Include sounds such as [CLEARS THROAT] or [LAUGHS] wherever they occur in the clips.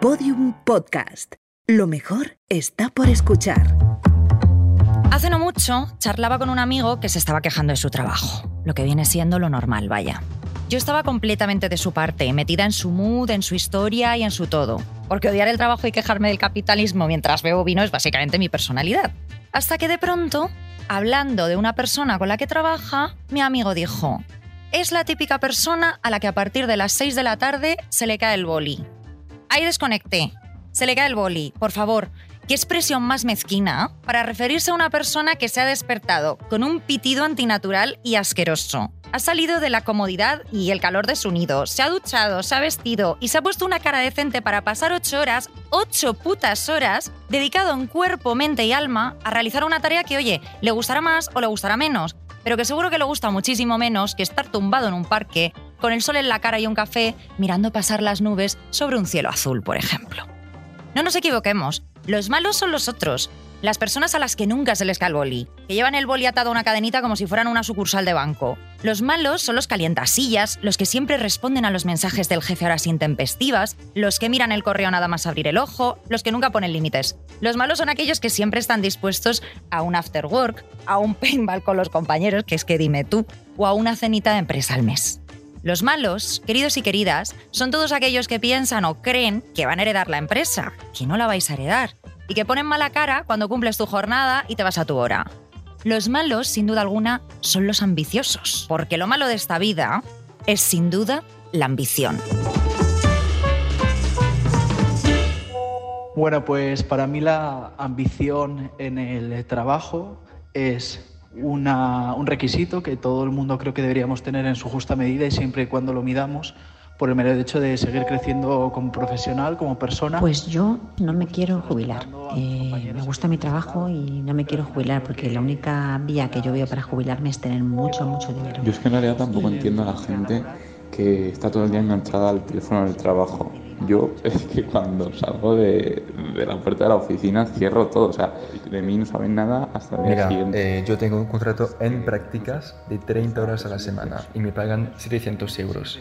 Podium Podcast. Lo mejor está por escuchar. Hace no mucho charlaba con un amigo que se estaba quejando de su trabajo, lo que viene siendo lo normal, vaya. Yo estaba completamente de su parte, metida en su mood, en su historia y en su todo. Porque odiar el trabajo y quejarme del capitalismo mientras bebo vino es básicamente mi personalidad. Hasta que de pronto, hablando de una persona con la que trabaja, mi amigo dijo, es la típica persona a la que a partir de las 6 de la tarde se le cae el boli. Ahí desconecté. Se le cae el boli. Por favor, ¿Qué expresión más mezquina para referirse a una persona que se ha despertado con un pitido antinatural y asqueroso? Ha salido de la comodidad y el calor de su nido, se ha duchado, se ha vestido y se ha puesto una cara decente para pasar ocho horas, ocho putas horas, dedicado en cuerpo, mente y alma a realizar una tarea que, oye, le gustará más o le gustará menos, pero que seguro que le gusta muchísimo menos que estar tumbado en un parque, con el sol en la cara y un café, mirando pasar las nubes sobre un cielo azul, por ejemplo. No nos equivoquemos, los malos son los otros, las personas a las que nunca se les cae el boli, que llevan el boli atado a una cadenita como si fueran una sucursal de banco. Los malos son los calientasillas, los que siempre responden a los mensajes del jefe horas intempestivas, los que miran el correo nada más abrir el ojo, los que nunca ponen límites. Los malos son aquellos que siempre están dispuestos a un after work, a un [LAUGHS] paintball con los compañeros, que es que dime tú, o a una cenita de empresa al mes. Los malos, queridos y queridas, son todos aquellos que piensan o creen que van a heredar la empresa, que no la vais a heredar, y que ponen mala cara cuando cumples tu jornada y te vas a tu hora. Los malos, sin duda alguna, son los ambiciosos, porque lo malo de esta vida es sin duda la ambición. Bueno, pues para mí la ambición en el trabajo es una- un requisito que todo el mundo creo que deberíamos tener en su justa medida y siempre y cuando lo midamos por el mero hecho de seguir creciendo como profesional, como persona. Pues yo no me quiero jubilar. Eh, me gusta mi trabajo y no me quiero jubilar porque la única vía que yo veo para jubilarme es tener mucho, mucho dinero. Yo es que en realidad tampoco entiendo a la gente que está todo el día enganchada al teléfono del trabajo. Yo es que cuando salgo de, de la puerta de la oficina cierro todo, o sea, de mí no saben nada hasta el día Mira, siguiente. eh, yo tengo un contrato en prácticas de 30 horas a la semana y me pagan 700 euros.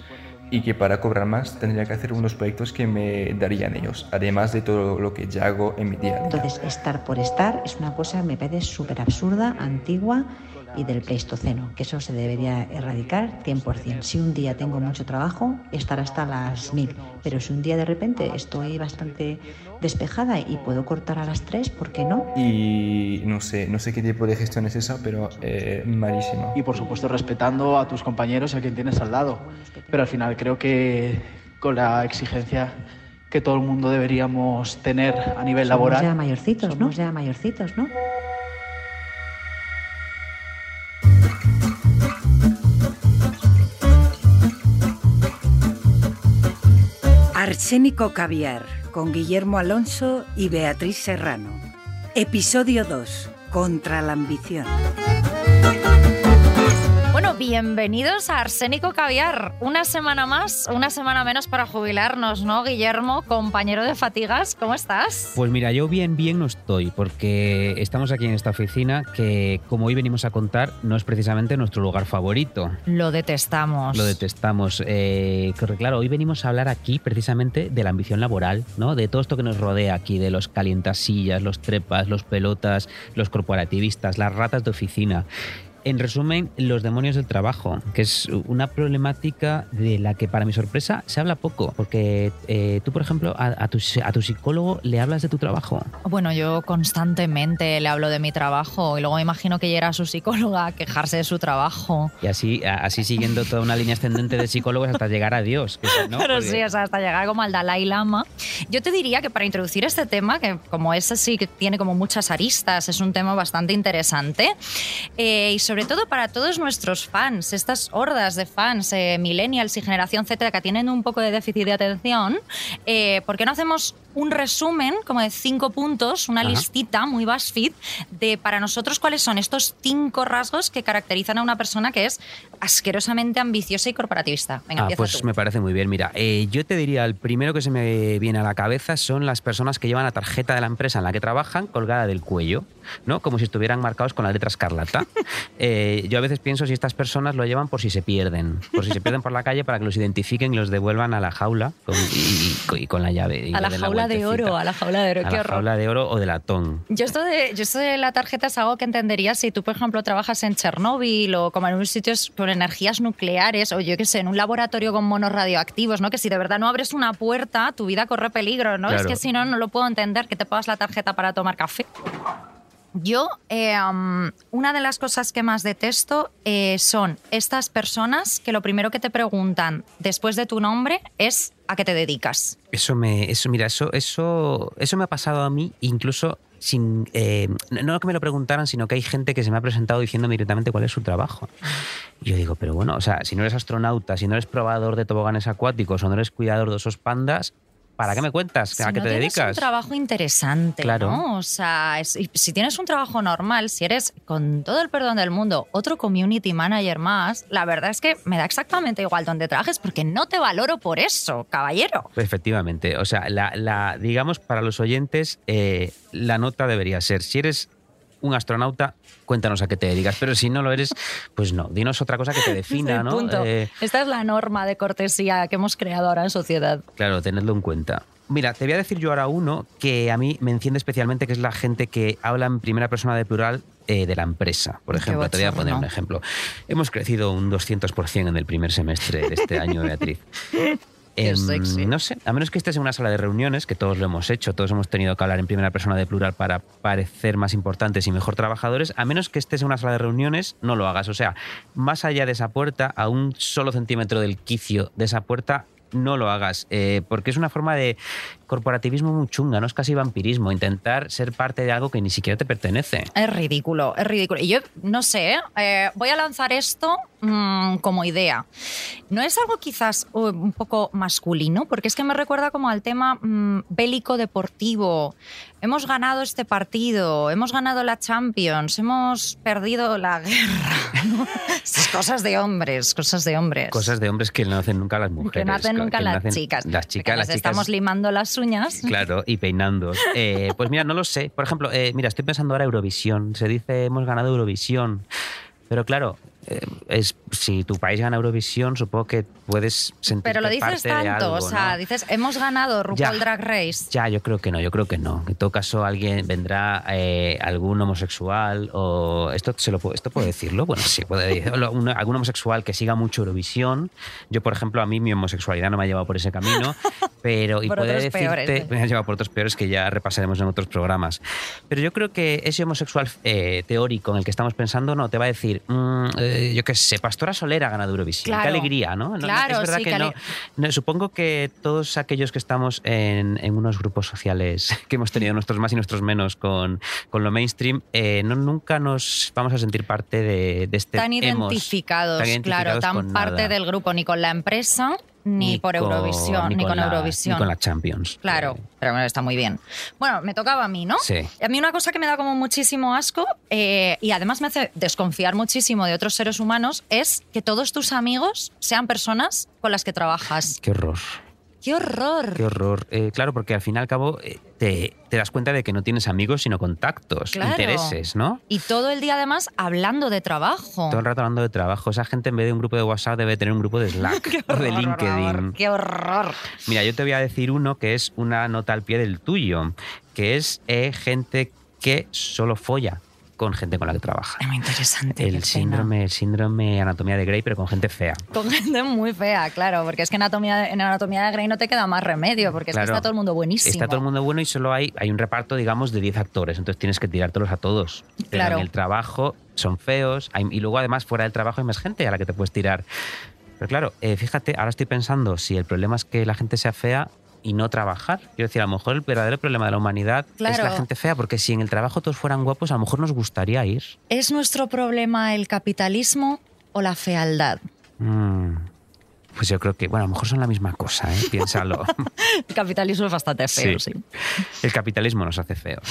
Y que para cobrar más tendría que hacer unos proyectos que me darían ellos, además de todo lo que ya hago en mi día a día. Entonces, estar por estar es una cosa que me parece súper absurda, antigua y del Pleistoceno, que eso se debería erradicar 100%. Si un día tengo mucho trabajo, estar hasta las 1000, pero si un día de repente estoy bastante despejada y puedo cortar a las 3, ¿por qué no? Y no sé, no sé qué tipo de gestión es esa, pero eh, malísimo. y por supuesto respetando a tus compañeros y a quien tienes al lado. Pero al final creo que con la exigencia que todo el mundo deberíamos tener a nivel Somos laboral. ya mayorcitos, ¿no? Somos ya mayorcitos, ¿no? Arsénico Caviar con Guillermo Alonso y Beatriz Serrano. Episodio 2. Contra la ambición. Bienvenidos a Arsénico Caviar. Una semana más, una semana menos para jubilarnos, ¿no, Guillermo? Compañero de fatigas, ¿cómo estás? Pues mira, yo bien, bien no estoy, porque estamos aquí en esta oficina que, como hoy venimos a contar, no es precisamente nuestro lugar favorito. Lo detestamos. Lo detestamos. Eh, claro, hoy venimos a hablar aquí precisamente de la ambición laboral, ¿no? De todo esto que nos rodea aquí, de los calientasillas, los trepas, los pelotas, los corporativistas, las ratas de oficina. En resumen, los demonios del trabajo, que es una problemática de la que, para mi sorpresa, se habla poco. Porque eh, tú, por ejemplo, a, a tu, a tu psicólogo le hablas de tu trabajo. Bueno, yo constantemente le hablo de mi trabajo y luego me imagino que llega a su psicóloga a quejarse de su trabajo. Y así, así siguiendo toda una línea ascendente de psicólogos hasta llegar a Dios. que no, [LAUGHS] Pero porque- sí, o sea, hasta llegar como al Dalai Lama. Yo te diría que para introducir este tema, que como ese sí que tiene como muchas aristas, es un tema bastante interesante, eh, y sobre todo para todos nuestros fans, estas hordas de fans, eh, millennials y generación Z que tienen un poco de déficit de atención, eh, ¿por qué no hacemos un resumen como de cinco puntos, una Ajá. listita muy BuzzFeed de para nosotros cuáles son estos cinco rasgos que caracterizan a una persona que es asquerosamente ambiciosa y corporativista. Venga, Ah, pues tú. me parece muy bien. Mira, eh, yo te diría, el primero que se me viene a la cabeza son las personas que llevan la tarjeta de la empresa en la que trabajan colgada del cuello, ¿no? Como si estuvieran marcados con la letra escarlata. [LAUGHS] Eh, yo a veces pienso si estas personas lo llevan por si se pierden, por si se pierden por la calle para que los identifiquen y los devuelvan a la jaula con, y, y- y con la llave. y a la den jaula de oro, a la jaula de oro, A qué la horror. jaula de oro o de latón. Yo esto, de, yo esto de la tarjeta es algo que entendería si tú, por ejemplo, trabajas en Chernóbil o como en unos sitios con energías nucleares o yo qué sé, en un laboratorio con monos radioactivos, ¿no? Que si de verdad no abres una puerta, tu vida corre peligro, ¿no? Es que si no, no lo puedo entender que te pagas la tarjeta para tomar café. Yo, eh, una de las cosas que más detesto eh, son estas personas que lo primero que te preguntan después de tu nombre es a qué te dedicas. Eso me, eso, mira, eso, eso, eso me ha pasado a mí, incluso sin, eh, no que me lo preguntaran, sino que hay gente que se me ha presentado diciéndome directamente cuál es su trabajo. Y yo digo, pero bueno, o sea, si no eres astronauta, si no eres probador de toboganes acuáticos o no eres cuidador de esos pandas, ¿para qué me cuentas? Si ¿A qué no te dedicas? un trabajo interesante, Claro. ¿no? O sea, es- si tienes un trabajo normal, si eres, con todo el perdón del mundo, otro community manager más, la verdad es que me da exactamente igual donde trabajes porque no te valoro por eso, caballero. Efectivamente, o sea, la, la- digamos para los oyentes, eh, la nota debería ser, si eres un astronauta, cuéntanos a qué te dedicas, pero si no lo eres, pues no, dinos otra cosa que te [LAUGHS] defina, ¿no? punto. Eh, Esta es la norma de cortesía que hemos creado ahora en sociedad. Claro, tenedlo en cuenta. Mira, te voy a decir yo ahora uno que a mí me enciende especialmente, que es la gente que habla en primera persona de plural eh, de la empresa. Por ejemplo, te voy a poner un ejemplo. Hemos crecido un 200% en el primer semestre de este año, Beatriz. [LAUGHS] Qué Em, sexy. no sé, a menos que estés en una sala de reuniones, que todos lo hemos hecho, todos hemos tenido que hablar en primera persona de plural para parecer más importantes y mejor trabajadores, a menos que estés en una sala de reuniones, no lo hagas. O sea, más allá de esa puerta, a un solo centímetro del quicio de esa puerta, no lo hagas, eh, porque es una forma de corporativismo muy chunga, no es casi vampirismo, intentar ser parte de algo que ni siquiera te pertenece. Es ridículo, es ridículo. Y yo no sé, ¿eh? Eh, voy a lanzar esto mm, como idea. ¿No es algo quizás uh, un poco masculino? Porque es que me recuerda como al tema mm, bélico deportivo. Hemos ganado este partido, hemos ganado la Champions, hemos perdido la guerra. [LAUGHS] Esas cosas de hombres, cosas de hombres. Cosas de hombres que no hacen nunca las mujeres. que no hacen nunca no las chicas. Las chicas, las chicas. estamos limando las uñas. [LAUGHS] Claro, y peinando. Eh, pues mira, no lo sé. Por ejemplo, eh, mira, estoy pensando ahora Eurovisión. Se dice hemos ganado Eurovisión. Pero claro, eh, es, si tu país gana Eurovisión, supongo que puedes sentirte Pero lo dices parte tanto, algo, o sea, ¿no? dices, hemos ganado RuPaul Ya. Drag Race. Ya, yo creo que no, yo creo que no. En todo caso, alguien vendrá, eh, algún homosexual, o esto se lo esto puedo decirlo, bueno, sí, puedo decirlo, [LAUGHS] un- algún homosexual que siga mucho Eurovisión. Yo, por ejemplo, a mí mi homosexualidad no me ha llevado por ese camino, [LAUGHS] pero y Por puede otros decirte, peores, ¿eh? me ha llevado por otros peores que ya repasaremos en otros programas. Pero yo creo que ese homosexual eh, teórico en el que estamos pensando, no, te va a decir, mm, eh, yo qué sé, Pastora Soler ha ganado Eurovisión. Claro. Qué alegría, ¿no? Claro, es verdad sí, que no, supongo que todos aquellos que estamos en, en unos grupos sociales [LAUGHS] que hemos tenido nuestros más y nuestros menos con, con lo mainstream, eh, no, nunca nos vamos a sentir parte de, de este tan hemos, identificados, tan claro, identificados tan con parte nada. del grupo, ni con la empresa, ni, por con- Eurovisión, ni, con, la- Eurovisión. Ni con la Champions. Claro, Eh, pero bueno, está muy bien. Bueno, me tocaba a mí, ¿no? Sí. A mí una cosa que me da como muchísimo asco eh, y además me hace desconfiar muchísimo de otros seres humanos es que todos tus amigos sean personas con las que trabajas. Qué horror. ¡Qué horror! Qué horror. Eh, claro, porque al fin y al cabo eh, te, te das cuenta de que no tienes amigos, sino contactos, Claro. intereses, ¿no? Y todo el día además hablando de trabajo. Todo el rato hablando de trabajo. Esa gente en vez de un grupo de WhatsApp debe tener un grupo de [LAUGHS] Slack o de LinkedIn. ¡Qué horror! Mira, yo te voy a decir uno que es una nota al pie del tuyo, que es eh, gente que solo folla con gente con la que trabaja. Es muy interesante. El síndrome, el síndrome anatomía de Grey, pero con gente fea. Con gente muy fea, claro, porque es que anatomía, en anatomía de Grey no te queda más remedio, porque es que está todo el mundo buenísimo. Está todo el mundo bueno y solo hay, hay un reparto, digamos, de 10 actores, entonces tienes que tirártelos a todos. Pero Claro. en el trabajo son feos hay- y luego además fuera del trabajo hay más gente a la que te puedes tirar. Pero claro, eh, fíjate, ahora estoy pensando si el problema es que la gente sea fea y no trabajar. Quiero decir, a lo mejor el verdadero problema de la humanidad es la gente fea, porque si en el trabajo todos fueran guapos, a lo mejor nos gustaría ir. ¿Es nuestro problema el capitalismo o la fealdad? Mm. Pues yo creo que, bueno, a lo mejor son la misma cosa, ¿eh? [LAUGHS] piénsalo. El capitalismo es bastante feo, sí. El capitalismo nos hace feos. [LAUGHS]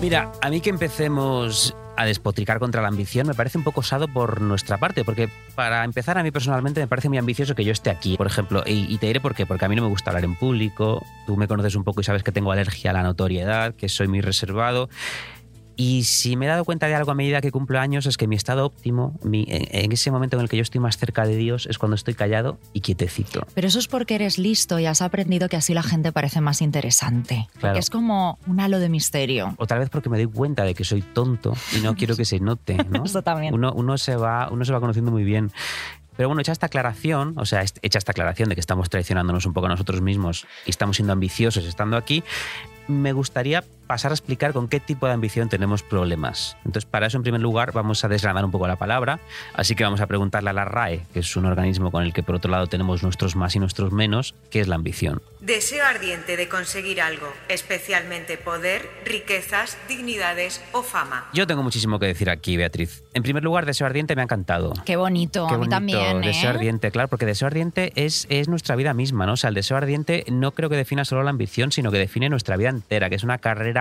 Mira, a mí que empecemos a despotricar contra la ambición me parece un poco osado por nuestra parte, porque para empezar a mí personalmente me parece muy ambicioso que yo esté aquí, por ejemplo, y, te diré por qué, porque a mí no me gusta hablar en público, tú me conoces un poco y sabes que tengo alergia a la notoriedad, que soy muy reservado y si me he dado cuenta de algo a medida que cumplo años es que mi estado óptimo, en ese momento en el que yo estoy más cerca de Dios, es cuando estoy callado y quietecito. Pero eso es porque eres listo y has aprendido que así la gente parece más interesante. Claro. es como un halo de misterio. O tal vez porque me doy cuenta de que soy tonto y no quiero que se note. ¿no? [LAUGHS] eso también. Uno, uno, se va, uno se va conociendo muy bien. Pero bueno, hecha esta aclaración, o sea, hecha esta aclaración de que estamos traicionándonos un poco a nosotros mismos y estamos siendo ambiciosos estando aquí, me gustaría pasar a explicar con qué tipo de ambición tenemos problemas. Entonces, para eso, en primer lugar, vamos a desgranar un poco la palabra. Así que vamos a preguntarle a la RAE, que es un organismo con el que, por otro lado, tenemos nuestros más y nuestros menos, ¿qué es la ambición? Deseo ardiente de conseguir algo, especialmente poder, riquezas, dignidades o fama. Yo tengo muchísimo que decir aquí, Beatriz. En primer lugar, deseo ardiente me ha encantado. Qué bonito, a mí también. ¿eh? Deseo ardiente, claro, porque deseo ardiente es, es nuestra vida misma, ¿no? O sea, el deseo ardiente no creo que defina solo la ambición, sino que define nuestra vida entera, que es una carrera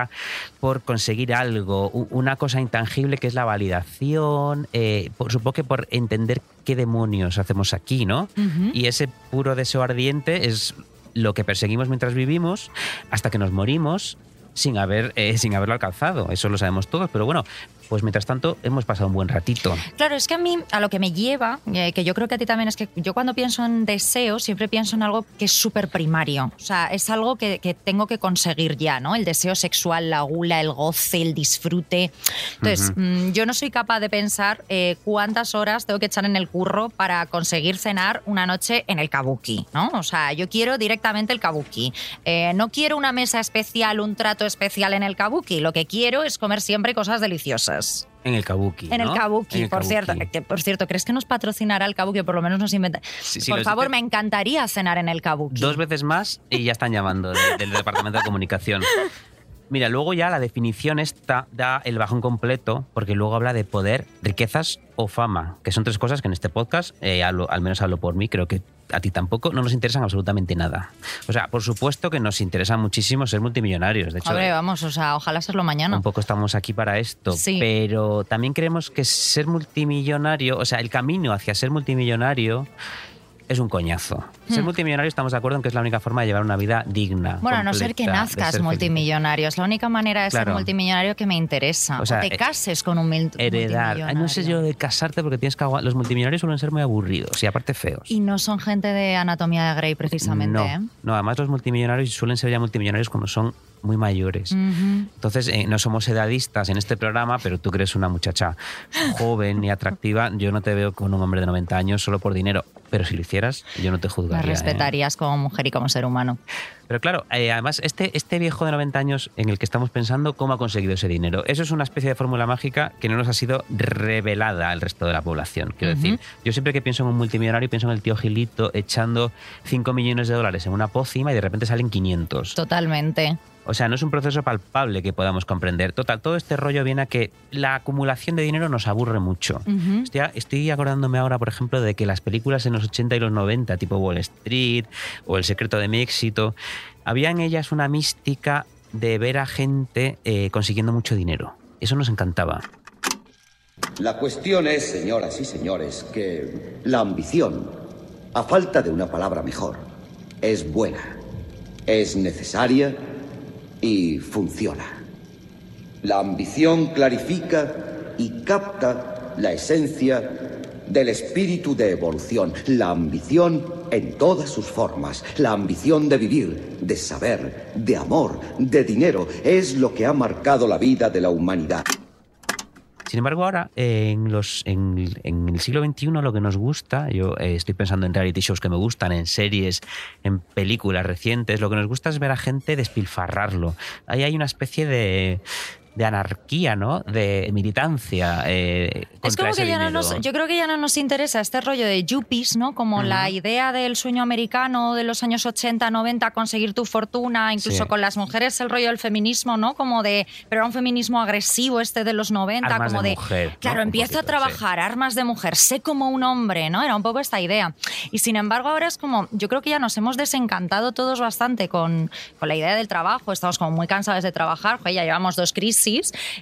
por conseguir algo, una cosa intangible que es la validación, eh, por, supongo que por entender qué demonios hacemos aquí, ¿no? Y ese puro deseo ardiente es lo que perseguimos mientras vivimos hasta que nos morimos sin, haber, eh, sin haberlo alcanzado. Eso lo sabemos todos, pero bueno, pues mientras tanto hemos pasado un buen ratito. Claro, es que a mí, a lo que me lleva, eh, que yo creo que a ti también, es que yo cuando pienso en deseo siempre pienso en algo que es súper primario. O sea, es algo que, tengo que conseguir ya, ¿no? El deseo sexual, la gula, el goce, el disfrute. Entonces, mm, yo no soy capaz de pensar eh, cuántas horas tengo que echar en el curro para conseguir cenar una noche en el kabuki, ¿no? O sea, yo quiero directamente el kabuki. Eh, no quiero una mesa especial, un trato especial en el kabuki. Lo que quiero es comer siempre cosas deliciosas. En el Kabuki. En el Kabuki, por cierto. por cierto, ¿crees que nos patrocinará el Kabuki? Por lo menos nos inventa. por favor, me encantaría cenar en el Kabuki. Dos veces más y ya están llamando del Departamento de Comunicación. Mira, luego ya la definición esta da el bajón completo porque luego habla de poder, riquezas o fama, que son tres cosas que en este podcast, eh, al menos hablo por mí, creo que a ti tampoco, no nos interesan absolutamente nada. O sea, por supuesto que nos interesa muchísimo ser multimillonarios. De hecho, vamos, o sea, ojalá serlo mañana. Un poco estamos aquí para esto, pero también creemos que ser multimillonario, o sea, el camino hacia ser multimillonario es un coñazo. Ser hmm. multimillonario estamos de acuerdo en que es la única forma de llevar una vida digna. Bueno, a no ser que nazcas multimillonario. Es la única manera de ser multimillonario que me interesa. O, sea, te eh, cases con un heredar. No sé yo de casarte porque tienes que los multimillonarios suelen ser muy aburridos y aparte feos. Y no son gente de anatomía de Grey precisamente. No, ¿eh? no además los multimillonarios suelen ser ya multimillonarios cuando son muy mayores. Entonces, eh, no somos edadistas en este programa, pero tú crees una muchacha joven y atractiva. Yo no te veo con un hombre de 90 años solo por dinero, pero si lo hicieras, yo no te juzgaría. Me respetarías como mujer y como ser humano. Pero claro, eh, además, este, este viejo de 90 años en el que estamos pensando, ¿cómo ha conseguido ese dinero? Eso es una especie de fórmula mágica que no nos ha sido revelada al resto de la población. Quiero decir, yo siempre que pienso en un multimillonario, pienso en el tío Gilito echando 5 millones de dólares en una pócima y de repente salen 500. Totalmente. O sea, no es un proceso palpable que podamos comprender. Total, todo este rollo viene a que la acumulación de dinero nos aburre mucho. estoy, acordándome ahora, por ejemplo, de que las películas en los 80 y los 90, tipo Wall Street o El secreto de mi éxito, había en ellas una mística de ver a gente eh, consiguiendo mucho dinero. Eso nos encantaba. La cuestión es, señoras y señores, que la ambición, a falta de una palabra mejor, es buena, es necesaria y funciona. La ambición clarifica y capta la esencia del espíritu de evolución, la ambición en todas sus formas, la ambición de vivir, de saber, de amor, de dinero, es lo que ha marcado la vida de la humanidad. Sin embargo, ahora, en, los, en, el siglo XXI, lo que nos gusta, yo eh, estoy pensando en reality shows que me gustan, en series, en películas recientes, lo que nos gusta es ver a gente despilfarrarlo. Ahí hay una especie de, de anarquía, ¿no? De militancia. eh, Es como que ya no nos, yo creo que ya no nos interesa este rollo de yuppies, ¿no? Como la idea del sueño americano de los años 80, 90, conseguir tu fortuna, incluso Sí. con las mujeres el rollo del feminismo, ¿no? Como de, pero era un feminismo agresivo este de los 90, Armas como de de, mujer, ¿no? claro, Un empiezo a sí. trabajar, armas de mujer, sé como un hombre, ¿no? Era un poco esta idea. Y sin embargo ahora es como, yo creo que ya nos hemos desencantado todos bastante con, con la idea del trabajo, estamos como muy cansados de trabajar, joder, ya llevamos dos crisis,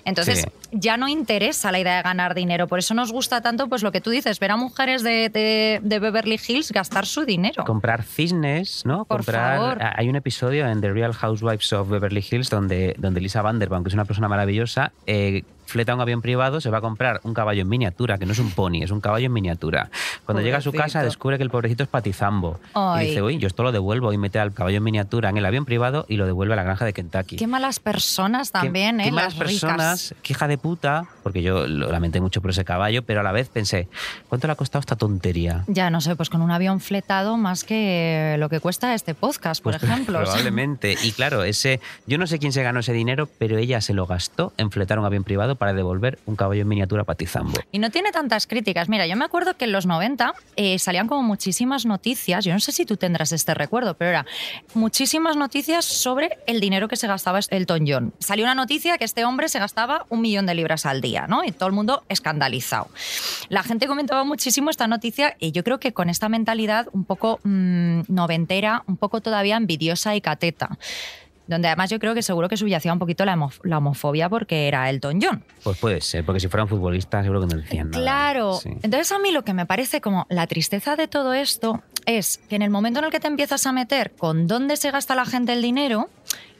entonces Sí. ya no interesa la idea de ganar dinero. Por eso nos gusta tanto, pues lo que tú dices, ver a mujeres de, de- de Beverly Hills gastar su dinero. Comprar cisnes, ¿no? Por Comprar. favor. Ah, Hay un episodio en The Real Housewives of Beverly Hills donde, donde Lisa Vanderpump, que es una persona maravillosa, eh, fleta un avión privado, se va a comprar un caballo en miniatura, que no es un pony, es un caballo en miniatura. Cuando llega a su casa descubre que el pobrecito es patizambo. Ay. Y dice, uy, yo esto lo devuelvo y mete al caballo en miniatura en el avión privado y lo devuelve a la granja de Kentucky. Qué malas personas Qué- también, qué ¿eh? malas Las personas, ricas. qué hija de puta, porque yo lo lamenté mucho por ese caballo, pero a la vez pensé, ¿cuánto le ha costado esta tontería? Ya no sé, pues con un avión fletado más que lo que cuesta este podcast, por Pues [LAUGHS] ejemplo. Probablemente. Y claro, ese, yo no sé quién se ganó ese dinero, pero ella se lo gastó en fletar un avión privado para devolver un caballo en miniatura para Tizambo. Y no tiene tantas críticas. Mira, yo me acuerdo que en los 90 eh, salían como muchísimas noticias, yo no sé si tú tendrás este recuerdo, pero era muchísimas noticias sobre el dinero que se gastaba Elton John. Salió una noticia que este hombre se gastaba un millón de libras al día, ¿no? Y todo el mundo escandalizado. La gente comentaba muchísimo esta noticia y yo creo que con esta mentalidad un poco mm, noventera, un poco todavía envidiosa y cateta. Donde además yo creo que seguro que subyacía un poquito la, homo- la homofobia porque era Elton John. Pues puede ser, porque si fueran futbolistas seguro que no decían nada. Claro. Sí. Entonces a mí lo que me parece como la tristeza de todo esto es que en el momento en el que te empiezas a meter con dónde se gasta la gente el dinero,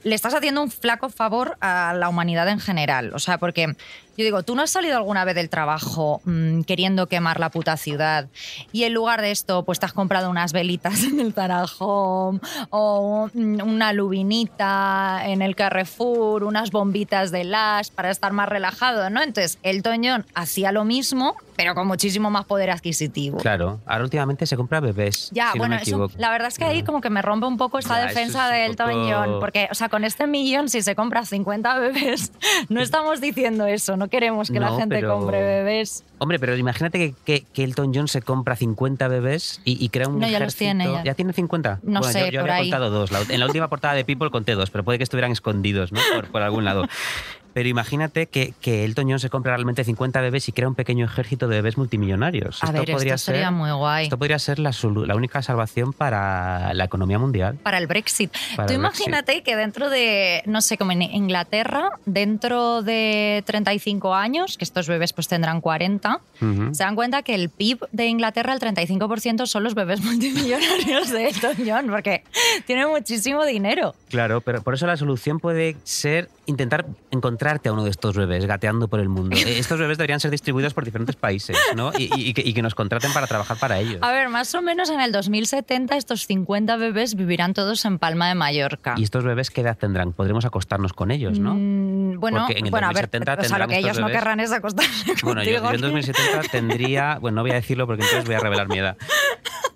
le estás haciendo un flaco favor a la humanidad en general. O sea, porque yo digo, tú no has salido alguna vez del trabajo mm, queriendo quemar la puta ciudad y en lugar de esto, pues te has comprado unas velitas [LAUGHS] en el Tarajón o mm, una lubinita en el Carrefour, unas bombitas de Lash para estar más relajado, ¿no? Entonces, el Toñón hacía lo mismo, pero con muchísimo más poder adquisitivo. Claro, ahora últimamente se compra bebés. Ya, si bueno, no me eso- la verdad es que ahí como que me rompe un poco esta Ya, defensa es del poco- Toñón, porque, o sea, con este millón, si se compra 50 bebés, [LAUGHS] no estamos diciendo eso, no queremos que la No, gente pero- compre bebés. Hombre, pero imagínate que, que, que Elton John se compra 50 bebés y, y crea un No, ya los ejército- tiene, ya. tiene 50? No Bueno, sé, yo, yo por había ahí. contado dos. La- en la última portada de People conté dos, pero puede que estuvieran escondidos ¿no? por, por algún lado. [LAUGHS] Pero imagínate que, que Elton John se compra realmente 50 bebés y crea un pequeño ejército de bebés multimillonarios. A ver, podría esto sería ser, muy guay. Esto podría ser la, la única salvación para la economía mundial. Para el Brexit. Para Tú el Brexit. imagínate que dentro de, no sé, como en Inglaterra, dentro de 35 años, que estos bebés pues tendrán 40, Ujú. se dan cuenta que el PIB de Inglaterra, el 35% son los bebés [LAUGHS] multimillonarios de Elton John, porque tiene muchísimo dinero. Claro, pero por eso la solución puede ser intentar encontrarte a uno de estos bebés gateando por el mundo. Eh, Estos bebés deberían ser distribuidos por diferentes países, ¿no? Y, y- y que, y que nos contraten para trabajar para ellos. A ver, más o menos en el 2070 estos 50 bebés vivirán todos en Palma de Mallorca. ¿Y estos bebés qué edad tendrán? Podremos acostarnos con ellos, ¿no? Mm, bueno, Porque en el bueno, a ver, 2070 o sea, lo que ellos no querrán es acostarse [LAUGHS] Bueno, yo, contigo. yo en 2070 [LAUGHS] tendría, bueno, no voy a decirlo porque entonces voy a revelar mi edad.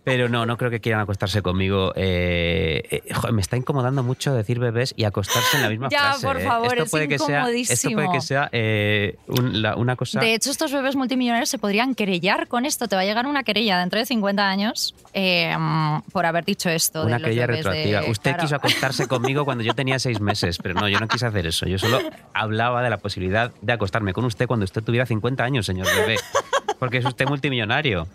Pero no, no creo que quieran acostarse conmigo. Eh, eh, joder, me está incomodando mucho decir bebés y acostarse en la misma Ya, frase. por ¿eh? Favor, esto es puede que sea, Esto puede que sea eh, un- la- una cosa... De hecho, estos bebés multimillonarios se podrían querellar con esto. Te va a llegar una querella dentro de 50 años eh, por haber dicho esto. Una de los querella bebés retroactiva. de- Usted claro. quiso acostarse conmigo cuando yo tenía seis meses, pero no, yo no quise hacer eso. Yo solo hablaba de la posibilidad de acostarme con usted cuando usted tuviera 50 años, señor bebé, porque es usted multimillonario.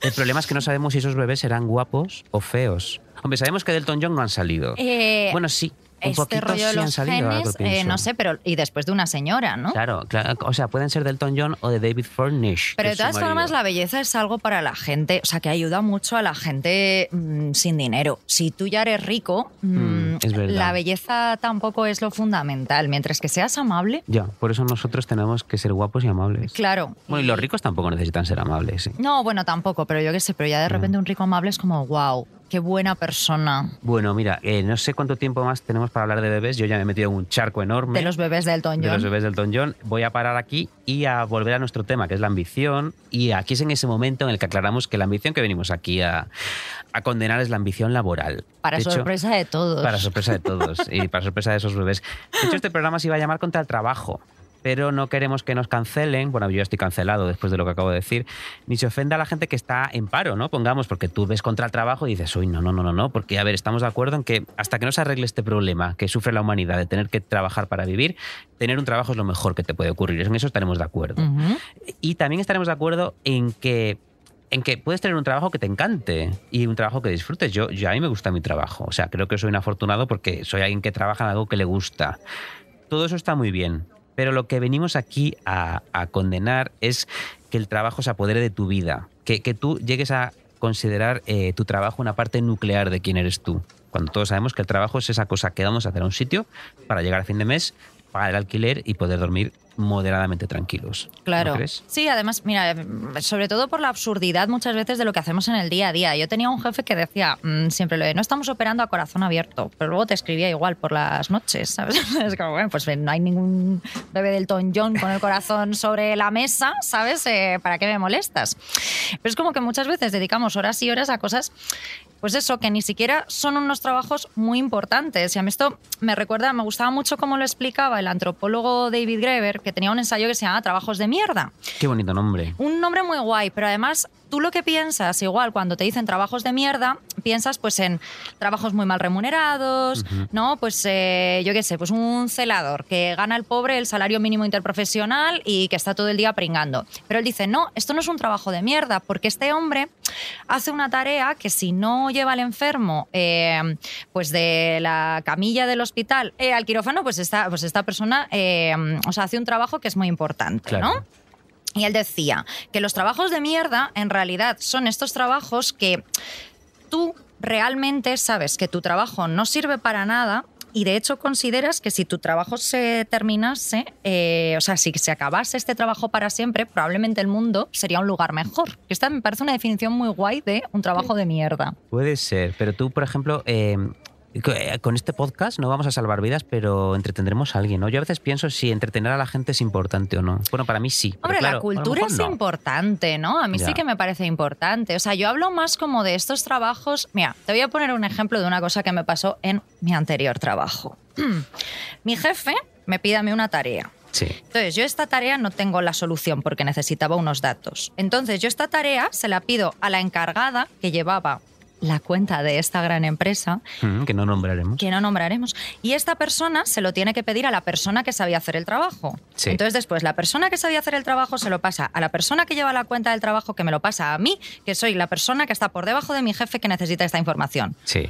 El problema es que no sabemos si esos bebés serán guapos o feos. Hombre, sabemos que Delton John no han salido. Eh, bueno, sí, este poquito rollo de los genes, eh, no sé, pero y después de una señora, ¿no? Claro, claro, o sea, pueden ser Delton John o de David Furnish. Pero de todas formas, la belleza es algo para la gente, o sea, que ayuda mucho a la gente mm, sin dinero. Si tú ya eres rico, mm, Mm, es la belleza tampoco es lo fundamental. Mientras que seas amable, Ya, por eso nosotros tenemos que ser guapos y amables. claro. Bueno, y los ricos tampoco necesitan ser amables. ¿eh? No, bueno, tampoco, pero yo qué sé, pero ya de repente un rico amable es como, wow. Qué buena persona. Bueno, mira, eh, no sé cuánto tiempo más tenemos para hablar de bebés. Yo ya me he metido en un charco enorme. De los bebés del Elton John. De los bebés del Elton John. Voy a parar aquí y a volver a nuestro tema, que es la ambición. Y aquí es en ese momento en el que aclaramos que la ambición que venimos aquí a, a condenar es la ambición laboral. Para De hecho, sorpresa de todos. Para sorpresa de todos y para sorpresa de esos bebés. De hecho, este programa se iba a llamar Contra el Trabajo, pero no queremos que nos cancelen. Bueno, yo ya estoy cancelado después de lo que acabo de decir. Ni se ofenda a la gente que está en paro, ¿no? Pongamos, porque tú ves contra el trabajo y dices, uy, no, no, no, no, no. Porque, a ver, estamos de acuerdo en que hasta que no se arregle este problema que sufre la humanidad de tener que trabajar para vivir, tener un trabajo es lo mejor que te puede ocurrir. En eso estaremos de acuerdo. Y también estaremos de acuerdo en que en que puedes tener un trabajo que te encante y un trabajo que disfrutes. Yo, yo a mí me gusta mi trabajo. O sea, creo que soy un afortunado porque soy alguien que trabaja en algo que le gusta. Todo eso está muy bien. Pero lo que venimos aquí a, condenar es que el trabajo se apodere de tu vida. Que, que tú llegues a considerar eh, tu trabajo una parte nuclear de quién eres tú. Cuando todos sabemos que el trabajo es esa cosa que vamos a hacer a un sitio para llegar a fin de mes, pagar el alquiler y poder dormir moderadamente tranquilos. ¿No Claro. crees? Sí, además, mira, sobre todo por la absurdidad muchas veces de lo que hacemos en el día a día. Yo tenía un jefe que decía mm, siempre lo de no estamos operando a corazón abierto, pero luego te escribía igual por las noches, ¿sabes? [LAUGHS] Es como, bueno, pues no hay ningún bebé del Tom John con el corazón sobre la mesa, ¿sabes? Eh, ¿Para qué me molestas? Pero es como que muchas veces dedicamos horas y horas a cosas pues eso, que ni siquiera son unos trabajos muy importantes. Y a mí esto me recuerda, me gustaba mucho cómo lo explicaba el antropólogo David Graeber, que tenía un ensayo que se llama Trabajos de mierda. Qué bonito nombre. Un nombre muy guay, pero además tú lo que piensas, igual cuando te dicen trabajos de mierda, piensas pues en trabajos muy mal remunerados, ¿no? Pues eh, yo qué sé, pues un celador que gana el pobre el salario mínimo interprofesional y que está todo el día pringando. Pero él dice, no, esto no es un trabajo de mierda, porque este hombre hace una tarea que si no lleva al enfermo eh, pues de la camilla del hospital eh, al quirófano, pues esta, pues esta persona o sea, hace un trabajo que es muy importante, Claro. ¿no? Y él decía que los trabajos de mierda en realidad son estos trabajos que tú realmente sabes que tu trabajo no sirve para nada y de hecho consideras que si tu trabajo se terminase, eh, o sea, si se acabase este trabajo para siempre, probablemente el mundo sería un lugar mejor. Esta me parece una definición muy guay de un trabajo de mierda. Puede ser, pero tú, por ejemplo, eh, con este podcast no vamos a salvar vidas, pero entretendremos a alguien, ¿no? Yo a veces pienso si entretener a la gente es importante o no. Bueno, para mí sí. Hombre, claro, la cultura es no. importante, ¿no? A mí sí que me parece importante. O sea, yo hablo más como de estos trabajos. Mira, te voy a poner un ejemplo de una cosa que me pasó en mi anterior trabajo. [CLEARS THROAT] mi jefe me pide a mí una tarea. Sí. Entonces, yo esta tarea no tengo la solución porque necesitaba unos datos. Entonces, yo esta tarea se la pido a la encargada que llevaba la cuenta de esta gran empresa, Mm, que no nombraremos. que no nombraremos, y esta persona se lo tiene que pedir a la persona que sabía hacer el trabajo. Sí. Entonces, después, la persona que sabía hacer el trabajo se lo pasa a la persona que lleva la cuenta del trabajo, que me lo pasa a mí, que soy la persona que está por debajo de mi jefe que necesita esta información. Sí.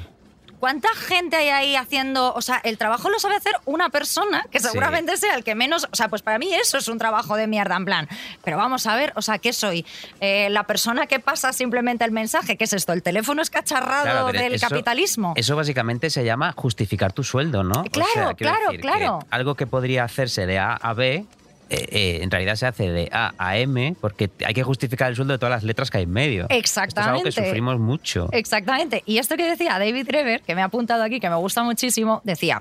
¿Cuánta gente hay ahí haciendo? O sea, el trabajo lo sabe hacer una persona, que Sí. seguramente sea el que menos. O sea, pues para mí eso es un trabajo de mierda, en plan. Pero vamos a ver, o sea, ¿qué soy? Eh, ¿La persona que pasa simplemente el mensaje? ¿Qué es esto? ¿El teléfono escacharrado Claro, pero del eso- capitalismo? Eso básicamente se llama justificar tu sueldo, ¿no? O Claro, sea, claro, que claro. algo que podría hacerse de A a B, eh, eh, en realidad se hace de A a M, porque hay que justificar el sueldo de todas las letras que hay en medio. Esto es algo Exactamente. que sufrimos mucho. Exactamente. Y esto que decía David Greber, que me ha apuntado aquí, que me gusta muchísimo, decía.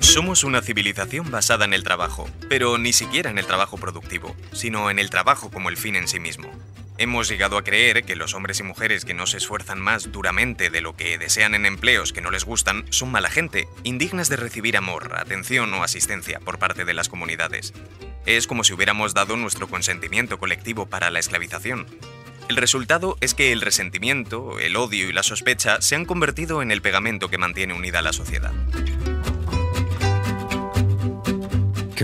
Somos una civilización basada en el trabajo, pero ni siquiera en el trabajo productivo, sino en el trabajo como el fin en sí mismo. Hemos llegado a creer que los hombres y mujeres que no se esfuerzan más duramente de lo que desean en empleos que no les gustan son mala gente, indignas de recibir amor, atención o asistencia por parte de las comunidades. Es como si hubiéramos dado nuestro consentimiento colectivo para la esclavización. El resultado es que el resentimiento, el odio y la sospecha se han convertido en el pegamento que mantiene unida a la sociedad.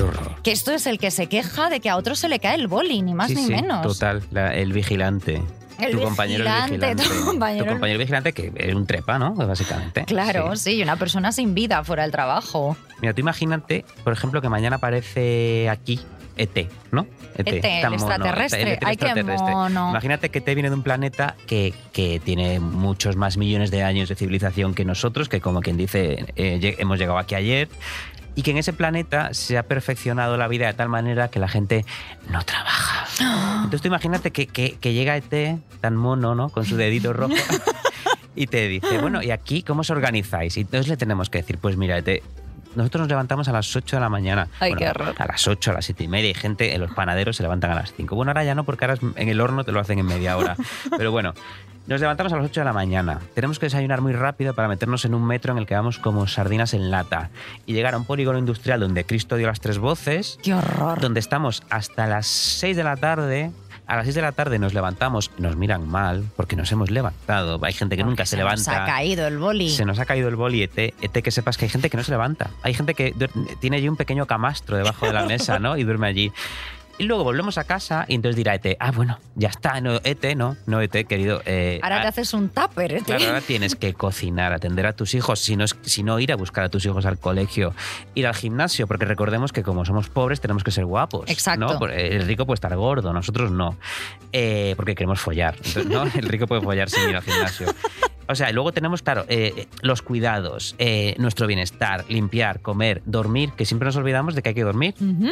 Qué horror. Que esto es el que se queja de que a otro se le cae el boli, ni más Sí, ni sí, menos. Total, la- el vigilante. El tu compañero el vigilante, tu compañero el- Tu compañero vigilante que es un trepa, ¿no? Básicamente. Claro, Sí. sí, una persona sin vida fuera del trabajo. Mira, tú imagínate, por ejemplo, que mañana aparece aquí ET, ¿no? ET, el tan mono, extraterrestre. el ET Ay, qué extraterrestre. mono. Imagínate que te viene de un planeta que, que tiene muchos más millones de años de civilización que nosotros, que como quien dice, eh, hemos llegado aquí ayer, y que en ese planeta se ha perfeccionado la vida de tal manera que la gente no trabaja. [GASPS] Entonces tú imagínate que, que, que llega ET, tan mono, ¿no? Con su dedito [LAUGHS] rojo. Y te dice, bueno, ¿y aquí cómo os organizáis? Y entonces le tenemos que decir, pues mira, ET, nosotros nos levantamos a las 8 de la mañana. Ay, Bueno, qué horror. A las 8, a las 7 y media. Y gente, en los panaderos se levantan a las 5. Bueno, ahora ya no, porque ahora en el horno te lo hacen en media hora. [LAUGHS] Pero bueno, nos levantamos a las 8 de la mañana. Tenemos que desayunar muy rápido para meternos en un metro en el que vamos como sardinas en lata. Y llegar a un polígono industrial donde Cristo dio las tres voces. ¡Qué horror! Donde estamos hasta las 6 de la tarde. A las 6 de la tarde nos levantamos, nos miran mal porque nos hemos levantado. Hay gente que nunca se, Se nos levanta. ha caído el boli. Se nos ha caído el boli, ET, ET, que sepas que hay gente que no se levanta. Hay gente que tiene allí un pequeño camastro debajo de la [LAUGHS] mesa, ¿no? Y duerme allí. Y luego volvemos a casa y entonces dirá ET, ah, bueno, ya está, no, ET, no, no, ET, querido. eh, Ahora ah, te haces un tupper, ¿eh? Claro, ahora tienes que cocinar, atender a tus hijos, si no, si no ir a buscar a tus hijos al colegio, ir al gimnasio, porque recordemos que como somos pobres tenemos que ser guapos. Exacto. ¿no? Por- El rico puede estar gordo, nosotros no, Eh, porque queremos follar. Entonces, ¿no? [LAUGHS] El rico puede follar sin ir al gimnasio. O sea, y luego tenemos, claro, eh, los cuidados, eh, nuestro bienestar, limpiar, comer, dormir, que siempre nos olvidamos de que hay que dormir. Ujú.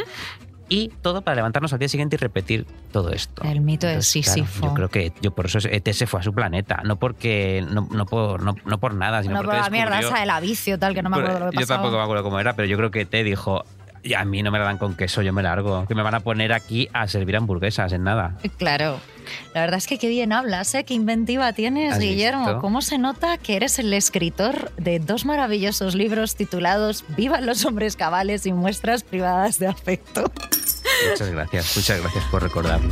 Y todo para levantarnos al día siguiente y repetir todo esto. El mito de Entonces, claro, Sísifo. yo creo que yo por eso ET se fue a su planeta, no porque no, no por no, no por nada, sino No, por porque la mierda esa del avicio, tal, que no me acuerdo lo que Yo pasaba. tampoco me acuerdo cómo era, pero yo creo que ET dijo, "Y a mí no me la dan con queso, yo me largo, que me van a poner aquí a servir hamburguesas en nada. Claro. La verdad es que qué bien hablas, ¿eh? Qué inventiva tienes, ¿Has Guillermo. visto? ¿Cómo se nota que eres el escritor de dos maravillosos libros titulados Vivan los hombres cabales y muestras privadas de afecto? Muchas gracias, muchas gracias por recordarlo.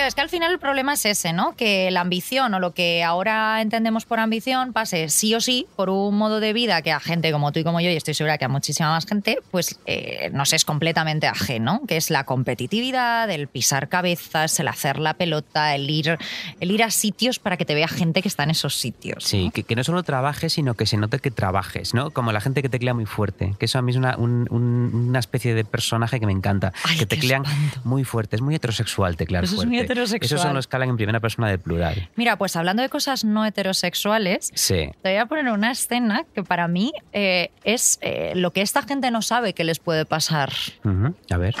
Claro, es que al final el problema es ese, ¿no? Que la ambición o lo que ahora entendemos por ambición pase sí o sí por un modo de vida que a gente como tú y como yo, y estoy segura que a muchísima más gente, pues eh, nos es completamente ajeno, que es la competitividad, el pisar cabezas, el hacer la pelota, el ir, el ir a sitios para que te vea gente que está en esos sitios. Sí, que, que no solo trabajes, sino que se note que trabajes, ¿no? Como la gente que teclea muy fuerte, que eso a mí es una, un- un- una especie de personaje que me encanta, Ay, que teclean muy fuerte, es muy heterosexual teclear Eso es heterosexual. Eso solo escalan en primera persona del plural. Mira, pues hablando de cosas no heterosexuales, Sí. Te voy a poner una escena que para mí eh, es eh, lo que esta gente no sabe que les puede pasar. A ver.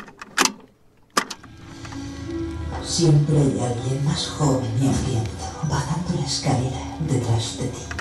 Siempre hay alguien más joven y hambriento bajando la escalera detrás de ti.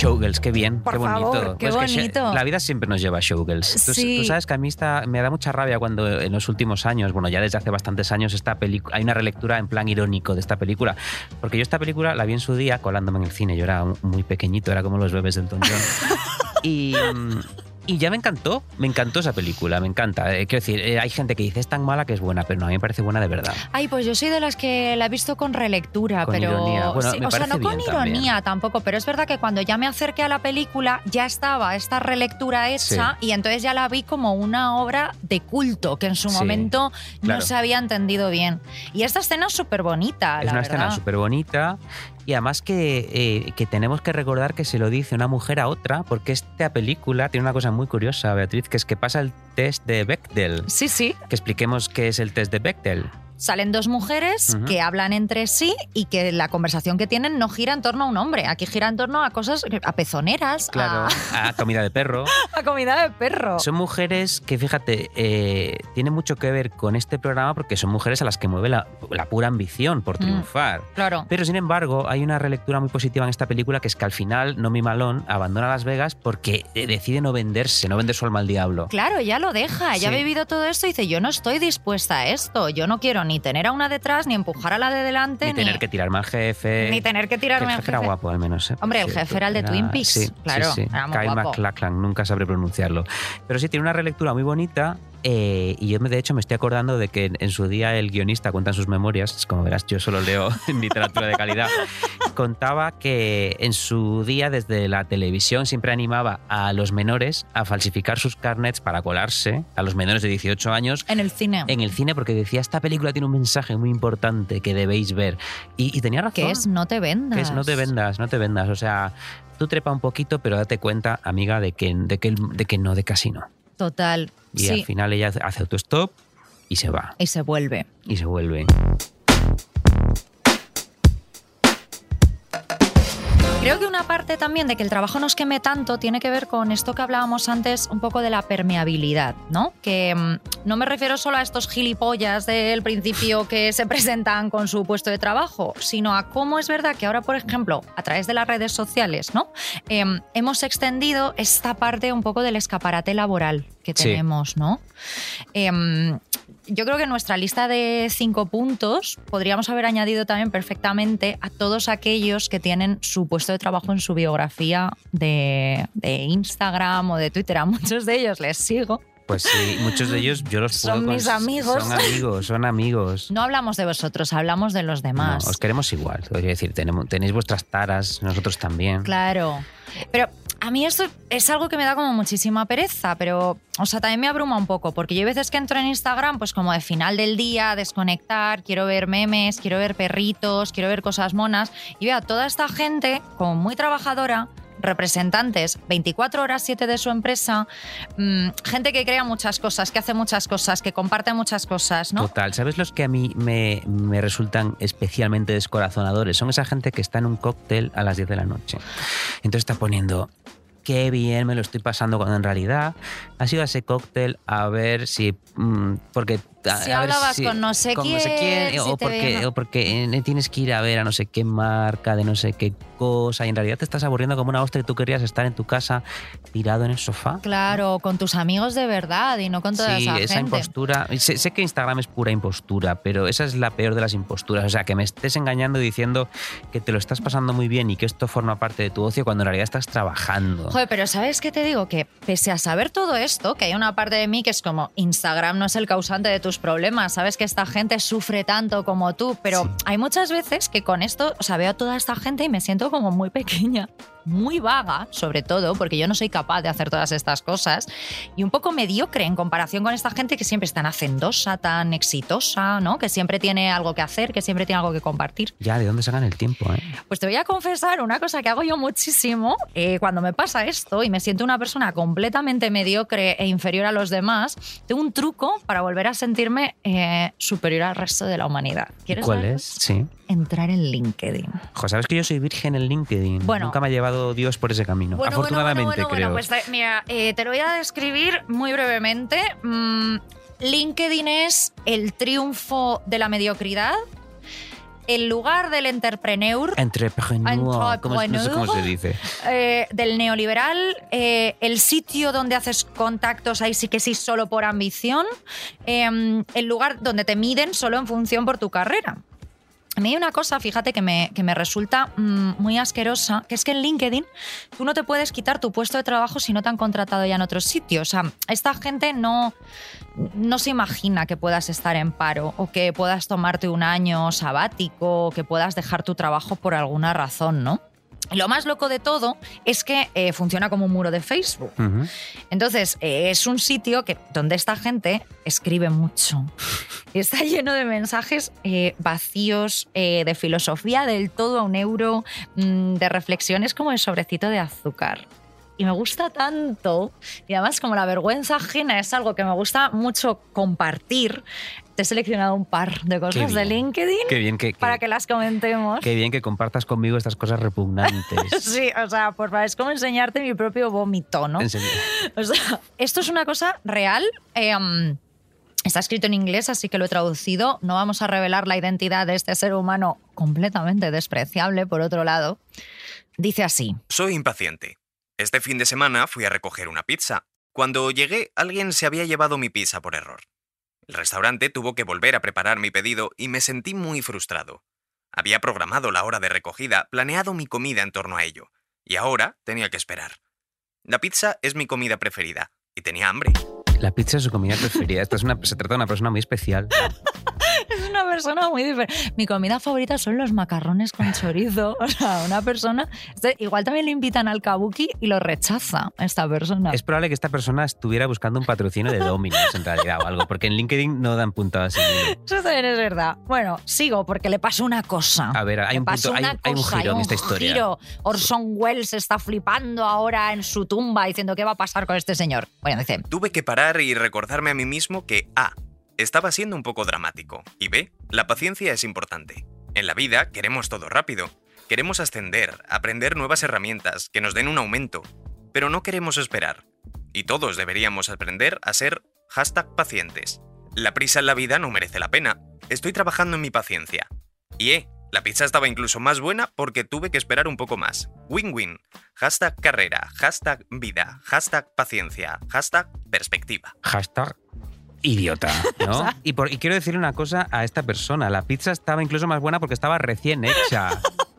Showgirls, qué bien, Por qué bonito. favor, qué Pues bonito. la vida siempre nos lleva a showgirls. Tú, Sí. tú sabes que a mí me da mucha rabia cuando en los últimos años, bueno, ya desde hace bastantes años, esta hay una relectura en plan irónico de esta película. Porque yo esta película la vi en su día colándome en el cine. Yo era muy pequeñito, era como los bebés del Elton John. [LAUGHS] y, mm, y ya me encantó, me encantó esa película, me encanta. Eh, quiero decir, eh, hay gente que dice es tan mala que es buena, pero no, a mí me parece buena de verdad. Ay, pues yo soy de las que la he visto con relectura, Con pero. ironía. Bueno, sí, me o sea, no con también. ironía tampoco, pero es verdad que cuando ya me acerqué a la película ya estaba esta relectura hecha y entonces ya la vi como una obra de culto que en su Sí, momento claro. no se había entendido bien. Y esta escena es súper bonita, Es la una verdad. escena súper bonita y además que, eh, que tenemos que recordar que se lo dice una mujer a otra porque esta película tiene una cosa muy curiosa, Beatriz, que es que pasa el test de Bechdel. Sí, sí. Que expliquemos qué es el test de Bechdel. Salen dos mujeres que hablan entre sí y que la conversación que tienen no gira en torno a un hombre. Aquí gira en torno a cosas, a pezoneras, Claro, a comida de perro. [LAUGHS] a, comida de perro. Son mujeres que, fíjate, eh, tiene mucho que ver con este programa porque son mujeres a las que mueve la, la pura ambición por Mm. triunfar. Claro. Pero sin embargo, hay una relectura muy positiva en esta película que es que al final Nomi Malone abandona Las Vegas porque eh, decide no venderse, no vender su alma al diablo. Claro, ella lo deja, Sí. ha vivido todo esto y dice, yo no estoy dispuesta a esto, yo no quiero ni tener a una detrás, ni empujar a la de delante, Ni ni, tener que tirarme al jefe. ni tener que tirarme al jefe era jefe. guapo, al menos. ¿eh? Hombre, el jefe era el de Twin Peaks, sí, claro, sí, sí. era muy Kyle guapo. MacLachlan, nunca sabré pronunciarlo. Pero sí, tiene una relectura muy bonita. Eh, y yo, de hecho, me estoy acordando de que en, en su día el guionista cuenta en sus memorias, como verás, yo solo leo [LAUGHS] en literatura de calidad, contaba que en su día, desde la televisión, siempre animaba a los menores a falsificar sus carnets para colarse, a los menores de 18 años, En el cine. en el cine porque decía, esta película tiene un mensaje muy importante que debéis ver. Y, y tenía razón. que es no te vendas. Que es no te vendas, no te vendas. O sea, tú trepa un poquito, pero date cuenta, amiga, de que, de que, de que no, de casi no. Total, Y sí. al final ella hace autostop y se va. Y se vuelve. Y se vuelve. Creo que una parte también de que el trabajo nos queme tanto tiene que ver con esto que hablábamos antes, un poco de la permeabilidad, ¿no? Que mm, no me refiero solo a estos gilipollas del principio que se presentan con su puesto de trabajo, sino a cómo es verdad que ahora, por ejemplo, a través de las redes sociales, ¿no? Em, hemos extendido esta parte un poco del escaparate laboral que Sí. tenemos, ¿no? Em, yo creo que en nuestra lista de cinco puntos podríamos haber añadido también perfectamente a todos aquellos que tienen su puesto de trabajo en su biografía de, de Instagram o de Twitter. A muchos de ellos les sigo. Pues sí, muchos de ellos yo los Son puedo mis cons- amigos. Son amigos, son amigos. No hablamos de vosotros, hablamos de los demás. No, os queremos igual. Quiero decir, tenemos, tenéis vuestras taras, nosotros también. Claro. Pero a mí esto es algo que me da como muchísima pereza, pero, o sea, también me abruma un poco, porque yo hay veces que entro en Instagram, pues como de final del día, desconectar, quiero ver memes, quiero ver perritos, quiero ver cosas monas, y veo a toda esta gente como muy trabajadora, representantes 24 horas 7 de su empresa, mm, gente que crea muchas cosas, que hace muchas cosas, que comparte muchas cosas, ¿no? Total, ¿sabes los que a mí me, me resultan especialmente descorazonadores? Son esa gente que está en un cóctel a las 10 de la noche. Entonces está poniendo, qué bien me lo estoy pasando, cuando en realidad ha sido a ese cóctel a ver si... mm, porque Si hablabas si- con no sé con quién, si o, te porque, veían- o porque eh, tienes que ir a ver a no sé qué marca, de no sé qué cosa, y en realidad te estás aburriendo como una ostra y tú querías estar en tu casa tirado en el sofá. Claro, con tus amigos de verdad y no con toda Sí, esa esa gente. impostura. Sé, sé que Instagram es pura impostura, pero esa es la peor de las imposturas. O sea, que me estés engañando diciendo que te lo estás pasando muy bien y que esto forma parte de tu ocio cuando en realidad estás trabajando. Joder, pero ¿sabes qué te digo? Que pese a saber todo esto, que hay una parte de mí que es como Instagram no es el causante de tus problemas, sabes que esta gente sufre tanto como tú, pero hay muchas veces que con esto, o sea, veo a toda esta gente y me siento como muy pequeña, muy vaga, sobre todo, porque yo no soy capaz de hacer todas estas cosas, y un poco mediocre en comparación con esta gente que siempre es tan hacendosa, tan exitosa, ¿no? Que siempre tiene algo que hacer, que siempre tiene algo que compartir. Ya, ¿de dónde sacan el tiempo? Eh? Pues te voy a confesar una cosa que hago yo muchísimo eh, cuando me pasa esto y me siento una persona completamente mediocre e inferior a los demás. Tengo un truco para volver a sentirme eh, superior al resto de la humanidad. ¿Quieres ¿Cuál es? Sí. Entrar en LinkedIn. Jo, ¿sabes que yo soy virgen en LinkedIn? Bueno. Nunca me ha llevado Dios por ese camino. Bueno, Afortunadamente, bueno, creo. bueno, pues te- mira, eh, te lo voy a describir muy brevemente. Mm, LinkedIn es el triunfo de la mediocridad, el lugar del entrepreneur, Entrepreneur, ¿cómo, es- no sé cómo se dice. eh, del neoliberal, eh, el sitio donde haces contactos, ahí sí que sí, solo por ambición, eh, el lugar donde te miden solo en función por tu carrera. A mí hay una cosa, fíjate, que me, que me resulta mm, muy asquerosa, que es que en LinkedIn tú no te puedes quitar tu puesto de trabajo si no te han contratado ya en otro sitio. O sea, esta gente no, no se imagina que puedas estar en paro o que puedas tomarte un año sabático o que puedas dejar tu trabajo por alguna razón, ¿no? Y Lo más loco de todo es que eh, funciona como un muro de Facebook. Entonces, eh, es un sitio que, donde esta gente escribe mucho. [LAUGHS] Está lleno de mensajes eh, vacíos, de filosofía del todo a un euro, mm, de reflexiones como de sobrecito de azúcar. Y me gusta tanto, y además como la vergüenza ajena es algo que me gusta mucho compartir, te he seleccionado un par de cosas de. LinkedIn Qué bien que, que- para que las comentemos. qué bien que compartas conmigo estas cosas repugnantes. [LAUGHS] Sí, o sea, por favor, es como enseñarte mi propio vómito, ¿no? En serio. O sea, esto es una cosa real. eh, um, está escrito en inglés, así que lo he traducido. No vamos a revelar la identidad de este ser humano completamente despreciable, por otro lado. Dice así. Soy impaciente. Este fin de semana fui a recoger una pizza. Cuando llegué, alguien se había llevado mi pizza por error. El restaurante tuvo que volver a preparar mi pedido y me sentí muy frustrado. Había programado la hora de recogida, planeado mi comida en torno a ello, y ahora tenía que esperar. La pizza es mi comida preferida, y tenía hambre. La pizza es su comida preferida. Esta es una, se trata de una persona muy especial. [LAUGHS] Una persona muy diferente. Mi comida favorita son los macarrones con chorizo. O sea, una persona. este- igual también le invitan al kabuki y lo rechaza esta persona. Es probable que esta persona estuviera buscando un patrocinio de Domino's en realidad o algo, porque en LinkedIn no dan puntadas sin hilo. Eso también es verdad. Bueno, sigo porque le pasó una cosa. A ver, hay un punto, hay, una hay un cosa, giro en esta historia. giro. Orson Welles está flipando ahora en su tumba diciendo qué va a pasar con este señor. Bueno, dice, Tuve que parar y recordarme a mí mismo que A. Estaba siendo un poco dramático. Y B. La paciencia es importante. En la vida queremos todo rápido. Queremos ascender, aprender nuevas herramientas, que nos den un aumento, pero no queremos esperar. Y todos deberíamos aprender a ser hashtag pacientes. La prisa en la vida no merece la pena. Estoy trabajando en mi paciencia. Y eh, la pizza estaba incluso más buena porque tuve que esperar un poco más. Win-win. Hashtag carrera, hashtag vida, hashtag paciencia, hashtag perspectiva. Hashtag idiota, [LAUGHS] ¿no? y, por- y quiero decirle una cosa a esta persona. La pizza estaba incluso más buena porque estaba recién hecha. [LAUGHS]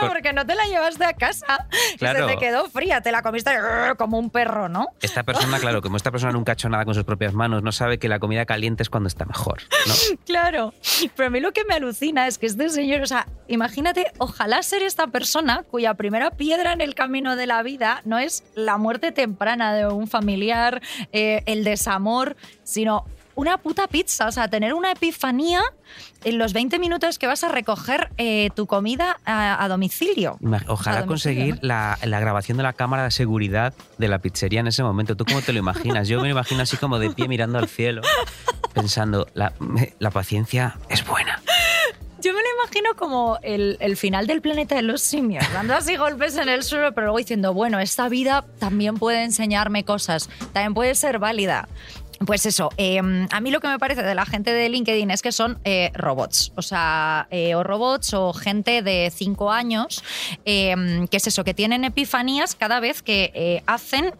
Porque no te la llevaste a casa Claro. y se te quedó fría, te la comiste como un perro, ¿no? Esta persona, claro, como esta persona nunca ha hecho nada con sus propias manos, no sabe que la comida caliente es cuando está mejor, ¿no? [LAUGHS] Claro, pero a mí lo que me alucina es que este señor, o sea, imagínate, ojalá ser esta persona cuya primera piedra en el camino de la vida no es la muerte temprana de un familiar, eh, el desamor, sino una puta pizza, o sea, tener una epifanía en los 20 minutos que vas a recoger eh, tu comida a, a domicilio. Ojalá A domicilio, conseguir ¿no? la, la grabación de la cámara de seguridad de la pizzería en ese momento. ¿Tú cómo te lo imaginas? Yo me lo imagino así como de pie mirando al cielo, pensando, la, la paciencia es buena. Yo me lo imagino como el, el final del planeta de los simios, dando así golpes en el suelo, pero luego diciendo, bueno, esta vida también puede enseñarme cosas, también puede ser válida. Pues eso, eh, a mí lo que me parece de la gente de LinkedIn es que son eh, robots, o sea, eh, o robots o gente de cinco años, eh, que es eso, que tienen epifanías cada vez que eh, hacen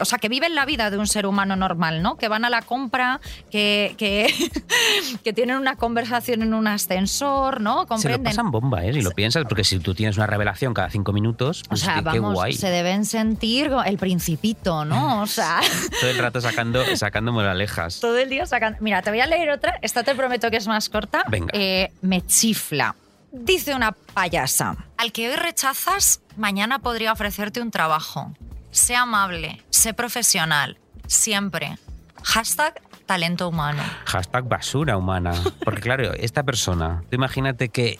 o sea, que viven la vida de un ser humano normal, ¿no? Que van a la compra, que, que, [LAUGHS] que tienen una conversación en un ascensor, ¿no? Se lo Comprenden. pasan bomba, ¿eh? Si lo piensas, porque si tú tienes una revelación cada cinco minutos, o pues sea, qué, guay. se deben sentir el principito, ¿no? [LAUGHS] O sea, Todo el rato sacando, sacando moralejas. todo el día sacan. Mira, te voy a leer otra. Esta te prometo que es más corta. Venga. Eh, me chifla. Dice una payasa. Al que hoy rechazas, mañana podría ofrecerte un trabajo. Sé amable, sé profesional, siempre. Hashtag talento humano. Hashtag basura humana. Porque claro, esta persona, tú imagínate que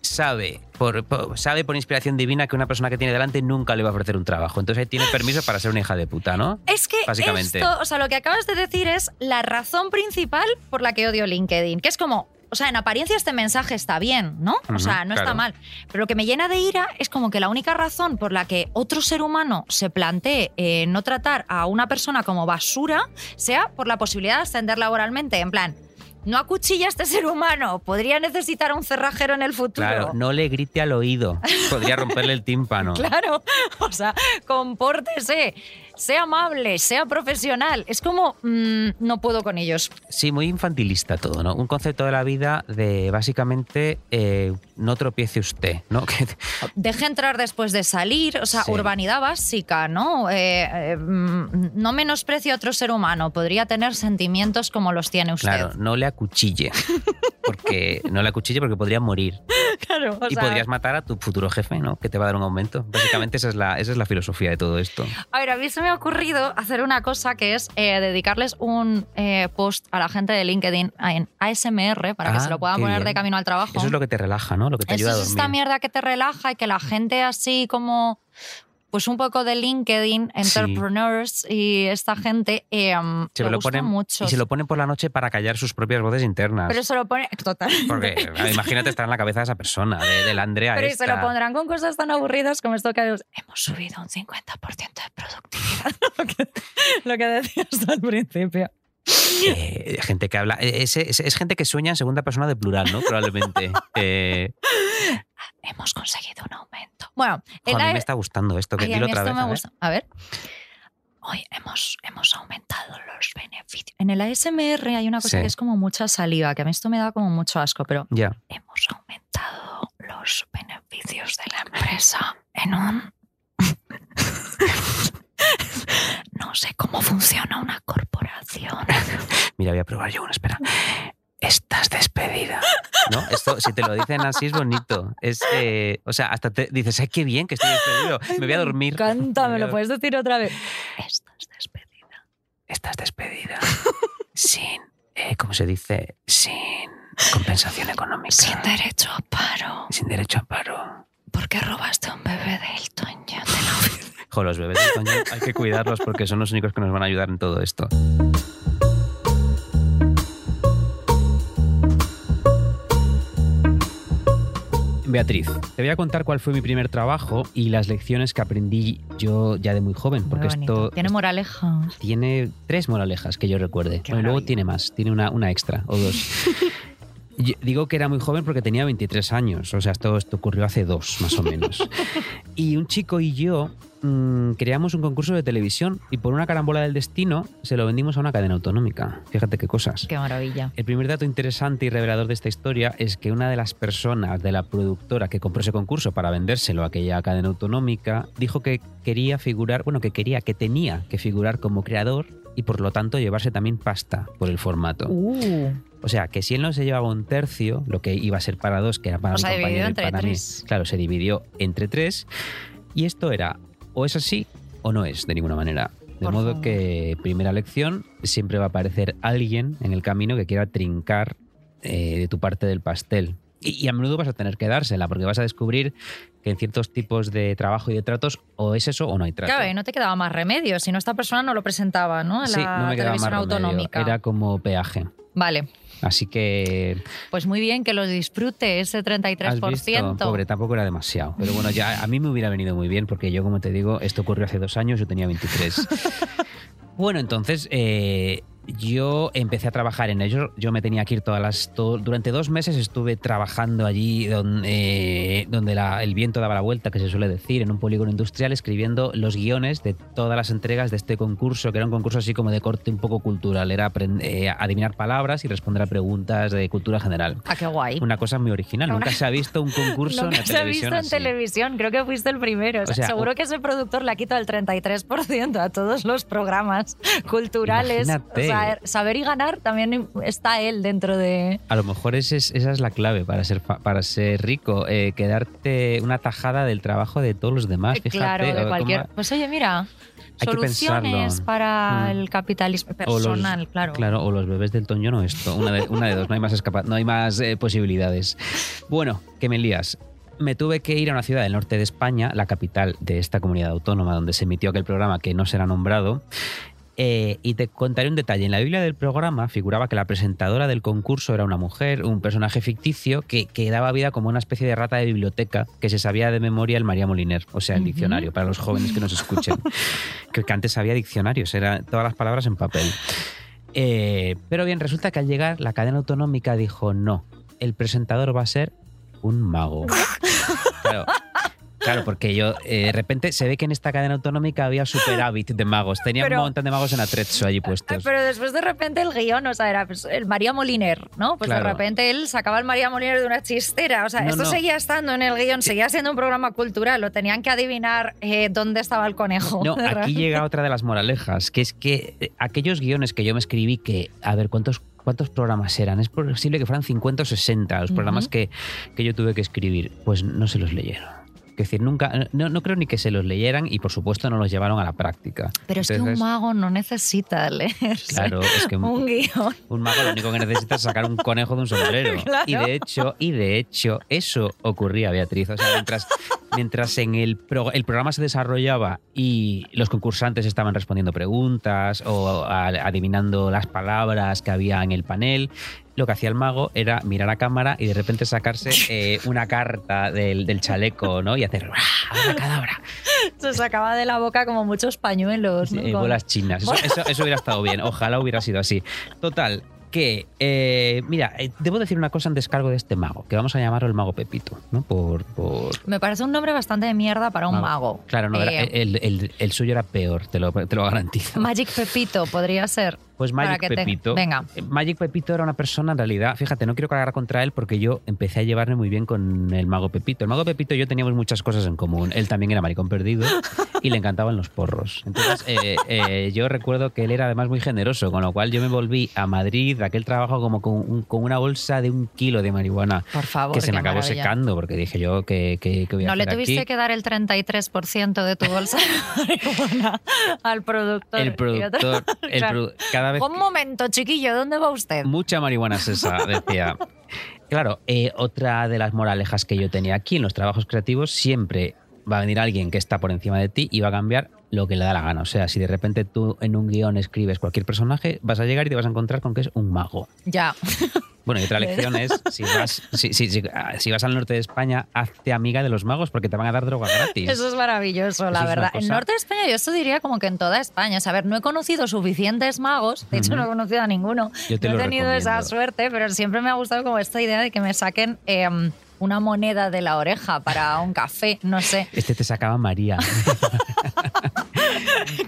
sabe por, por- sabe por inspiración divina que una persona que tiene delante nunca le va a ofrecer un trabajo. Entonces ahí tiene permiso para ser una hija de puta, ¿no? Es que Básicamente. esto, o sea, lo que acabas de decir es la razón principal por la que odio LinkedIn, que es como, o sea, en apariencia este mensaje está bien, ¿no? O Ujú, sea, no está mal. Pero lo que me llena de ira es como que la única razón por la que otro ser humano se plantee eh, no tratar a una persona como basura sea por la posibilidad de ascender laboralmente. En plan, no acuchilla a este ser humano, podría necesitar un cerrajero en el futuro. Claro, no le grite al oído. Podría romperle el tímpano. [LAUGHS] Claro, o sea, compórtese, sea amable, sea profesional. Es como, mm, no puedo con ellos. Sí, muy infantilista todo, ¿no? Un concepto de la vida de básicamente eh, no tropiece usted, ¿no? [LAUGHS] Deje entrar después de salir, o sea, Sí. urbanidad básica, ¿no? Eh, eh, mm, no menosprecie a otro ser humano, podría tener sentimientos como los tiene usted. claro, no le acuchille. Porque no le acuchille porque podría morir. [LAUGHS] Claro, o y sea, podrías matar a tu futuro jefe, ¿no? Que te va a dar un aumento. Básicamente esa es la, esa es la filosofía de todo esto. A ver, a mí se me ha ocurrido hacer una cosa que es eh, dedicarles un eh, post a la gente de LinkedIn en ASMR para que Ah, se lo puedan poner bien. de camino al trabajo. Eso es lo que te relaja, ¿no? Lo que te Eso ayuda a es dormir. esta mierda que te relaja y que la gente así como pues un poco de LinkedIn, entrepreneurs y esta gente eh, Se le lo gusta ponen, mucho. y se lo ponen por la noche para callar sus propias voces internas. Pero se lo pone total. Porque [LAUGHS] ah, imagínate estar en la cabeza de esa persona, de, de la Andrea Pero y se lo pondrán con cosas tan aburridas como esto que hemos subido un 50% de productividad. [LAUGHS] lo, que, lo que decías al principio. Eh, gente que habla. Es, es- es gente que sueña en segunda persona de plural, ¿no? Probablemente. [LAUGHS] Eh, Hemos conseguido un aumento. Bueno, a mí me está gustando esto. Que dilo otra vez. me a ver. gusta. A ver. Hoy hemos, hemos aumentado los beneficios. En el ASMR hay una cosa Sí. que es como mucha saliva, que a mí esto me da como mucho asco, pero Ya. hemos aumentado los beneficios de la empresa en un... [LAUGHS] no sé cómo funciona una corporación. [LAUGHS] Mira, voy a probar yo uno, espera. Estás despedida. ¿No? Esto, si te lo dicen así, es bonito. Es, eh, o sea, hasta te dices, ay, qué bien que estoy despedido. me voy a dormir. Me encanta, Me me voy a lo puedes decir otra vez. Estás despedida. Estás despedida. [LAUGHS] Sin, eh, ¿cómo se dice? Sin compensación económica. Sin derecho a paro. Sin derecho a paro. ¿Por qué robaste un bebé de Elton John de la? [LAUGHS] Jo, los bebés de coño hay que cuidarlos porque son los únicos que nos van a ayudar en todo esto. Beatriz, te voy a contar cuál fue mi primer trabajo y las lecciones que aprendí yo ya de muy joven, Muy porque bonito. esto Tiene moralejas. tiene tres moralejas que yo recuerde. Bueno, luego tiene más, tiene una, una extra o dos. [LAUGHS] Yo digo que era muy joven porque tenía 23 años, o sea, esto, esto ocurrió hace dos, más o menos. [LAUGHS] y un chico y yo mm, creamos un concurso de televisión y por una carambola del destino se lo vendimos a una cadena autonómica. Fíjate qué cosas. Qué maravilla. El primer dato interesante y revelador de esta historia es que una de las personas de la productora que compró ese concurso para vendérselo a aquella cadena autonómica dijo que quería figurar, bueno, que quería, que tenía que figurar como creador y por lo tanto llevarse también pasta por el formato. Uh, O sea, que si él no se llevaba un tercio, lo que iba a ser para dos, que era para O mi sea, compañero entre para mí, tres. claro, se dividió entre tres. Y esto era, o es así o no es, de ninguna manera. De Por modo favor. que, primera lección, siempre va a aparecer alguien en el camino que quiera trincar eh, de tu parte del pastel. Y, y a menudo vas a tener que dársela, porque vas a descubrir que en ciertos tipos de trabajo y de tratos, o es eso o no hay trato. claro, y no te quedaba más remedio, si no esta persona no lo presentaba, ¿no? En sí, la no me más televisión remedio. autonómica. Era como peaje. Vale, Así que pues muy bien que lo disfrute ese 33%. ¿Has visto? Pobre, tampoco era demasiado. Pero bueno, ya a mí me hubiera venido muy bien porque yo, como te digo, esto ocurrió hace dos años, yo tenía 23. [LAUGHS] bueno, entonces eh, yo empecé a trabajar en ello. Yo me tenía que ir todas las... todo- durante dos meses estuve trabajando allí donde, donde la- el viento daba la vuelta, que se suele decir, en un polígono industrial, escribiendo los guiones de todas las entregas de este concurso, que era un concurso así como de corte un poco cultural. Era eh, adivinar palabras y responder a preguntas de cultura general. Ah, qué guay. Una cosa muy original. Nunca se ha visto un concurso Nunca en la se ha visto en televisión, creo que fuiste el primero. O sea, O sea, seguro o- que ese productor le ha quitado el 33% a todos los programas culturales. Imagínate. Sea, saber y ganar también está él dentro de... A lo mejor ese es- esa es la clave para ser, para ser rico, eh, quedarte una tajada del trabajo de todos los demás. Fíjate, claro, de cualquier... cómo- Pues oye, mira, Hay soluciones para Mm. el capitalismo los- personal, claro. Claro, o los bebés del Toño no esto. Una de, una de dos, no hay más, escapa- no hay más eh, posibilidades. Bueno, que me lías. Me tuve que ir a una ciudad del norte de España, la capital de esta comunidad autónoma donde se emitió aquel programa que no será nombrado. Eh, y te contaré un detalle. En la Biblia del programa figuraba que la presentadora del concurso era una mujer, un personaje ficticio que, que daba vida como una especie de rata de biblioteca que se sabía de memoria el María Moliner, o sea, el diccionario, para los jóvenes que nos escuchen. [LAUGHS] que, que antes había diccionarios, eran todas las palabras en papel. Eh, pero bien, resulta que al llegar la cadena autonómica dijo no, el presentador va a ser un mago. [LAUGHS] Claro, claro porque yo eh, de repente se ve que en esta cadena autonómica había superávit de magos. Tenía Pero- un montón de magos en Atrezzo allí puestos. Pero después de repente el guion, o sea, era pues, el María Moliner, ¿no? Pues de repente él sacaba el María Moliner de una chistera. O sea, No, esto no. seguía estando en el guion, seguía siendo un programa cultural. Lo tenían que adivinar eh, dónde estaba el conejo. No, [LAUGHS] aquí llega otra de las moralejas, que es que eh, aquellos guiones que yo me escribí, que, a ver, ¿cuántos, cuántos programas eran? Es posible que fueran 50 o 60 los programas que, que yo tuve que escribir. Pues no se los leyeron. Es decir, nunca, no, no creo ni que se los leyeran y por supuesto no los llevaron a la práctica. Pero es que un mago no necesita leerse Claro, es que [LAUGHS] un guion. Un mago lo único que necesita es sacar un conejo de un sombrero. [LAUGHS] Claro. Y de hecho, y de hecho, eso ocurría, Beatriz. O sea, mientras, mientras en el, pro- el programa se desarrollaba y los concursantes estaban respondiendo preguntas o adivinando las palabras que había en el panel, lo que hacía el mago era mirar a cámara y de repente sacarse [LAUGHS] eh, una carta del, del chaleco, ¿no? Y hacer cadabra! Se sacaba de la boca como muchos pañuelos. ¿no? Eh, bolas chinas. Eso, eso- eso hubiera estado bien. Ojalá hubiera sido así. Total, que, eh, mira, eh, debo decir una cosa en descargo de este mago, que vamos a llamarlo el mago Pepito, ¿no? Por. por Me parece un nombre bastante de mierda para un mago. Claro, no, era- el, el- el suyo era peor, te lo, te lo garantizo. Magic Pepito podría ser. Pues Magic te- Pepito. Venga. eh, Magic Pepito era una persona, en realidad, fíjate, no quiero cargar contra él porque yo empecé a llevarme muy bien con el mago Pepito. El mago Pepito y yo teníamos muchas cosas en común. Él también era maricón perdido [LAUGHS] y le encantaban los porros. Entonces, eh, eh, yo recuerdo que él era además muy generoso, con lo cual yo me volví a Madrid de aquel trabajo como con, un- con una bolsa de un kilo de marihuana. Por favor, Que se me acabó maravilla. secando porque dije yo que, que, que voy a No le tuviste aquí. que dar el 33% de tu bolsa de marihuana al productor. El productor, [LAUGHS] el Claro. produ- cada vez Un momento, chiquillo, ¿dónde va usted? Mucha marihuana es esa, [LAUGHS] decía. Claro, eh, otra de las moralejas que yo tenía aquí en los trabajos creativos, siempre va a venir alguien que está por encima de ti y va a cambiar lo que le da la gana. O sea, si de repente tú en un guion escribes cualquier personaje, vas a llegar y te vas a encontrar con que es un mago. Ya. Bueno, y otra [LAUGHS] lección es, si vas, si, si- si- ah, si vas al norte de España, hazte amiga de los magos porque te van a dar droga gratis. Eso es maravilloso, Eso la verdad. En norte de España, yo esto diría como que en toda España. O sea, a ver, no he conocido suficientes magos, de hecho no he conocido a ninguno. Yo te no he tenido esa suerte, pero siempre me ha gustado como esta idea de que me saquen eh, una moneda de la oreja para un café, no sé, Este te sacaba María. [LAUGHS]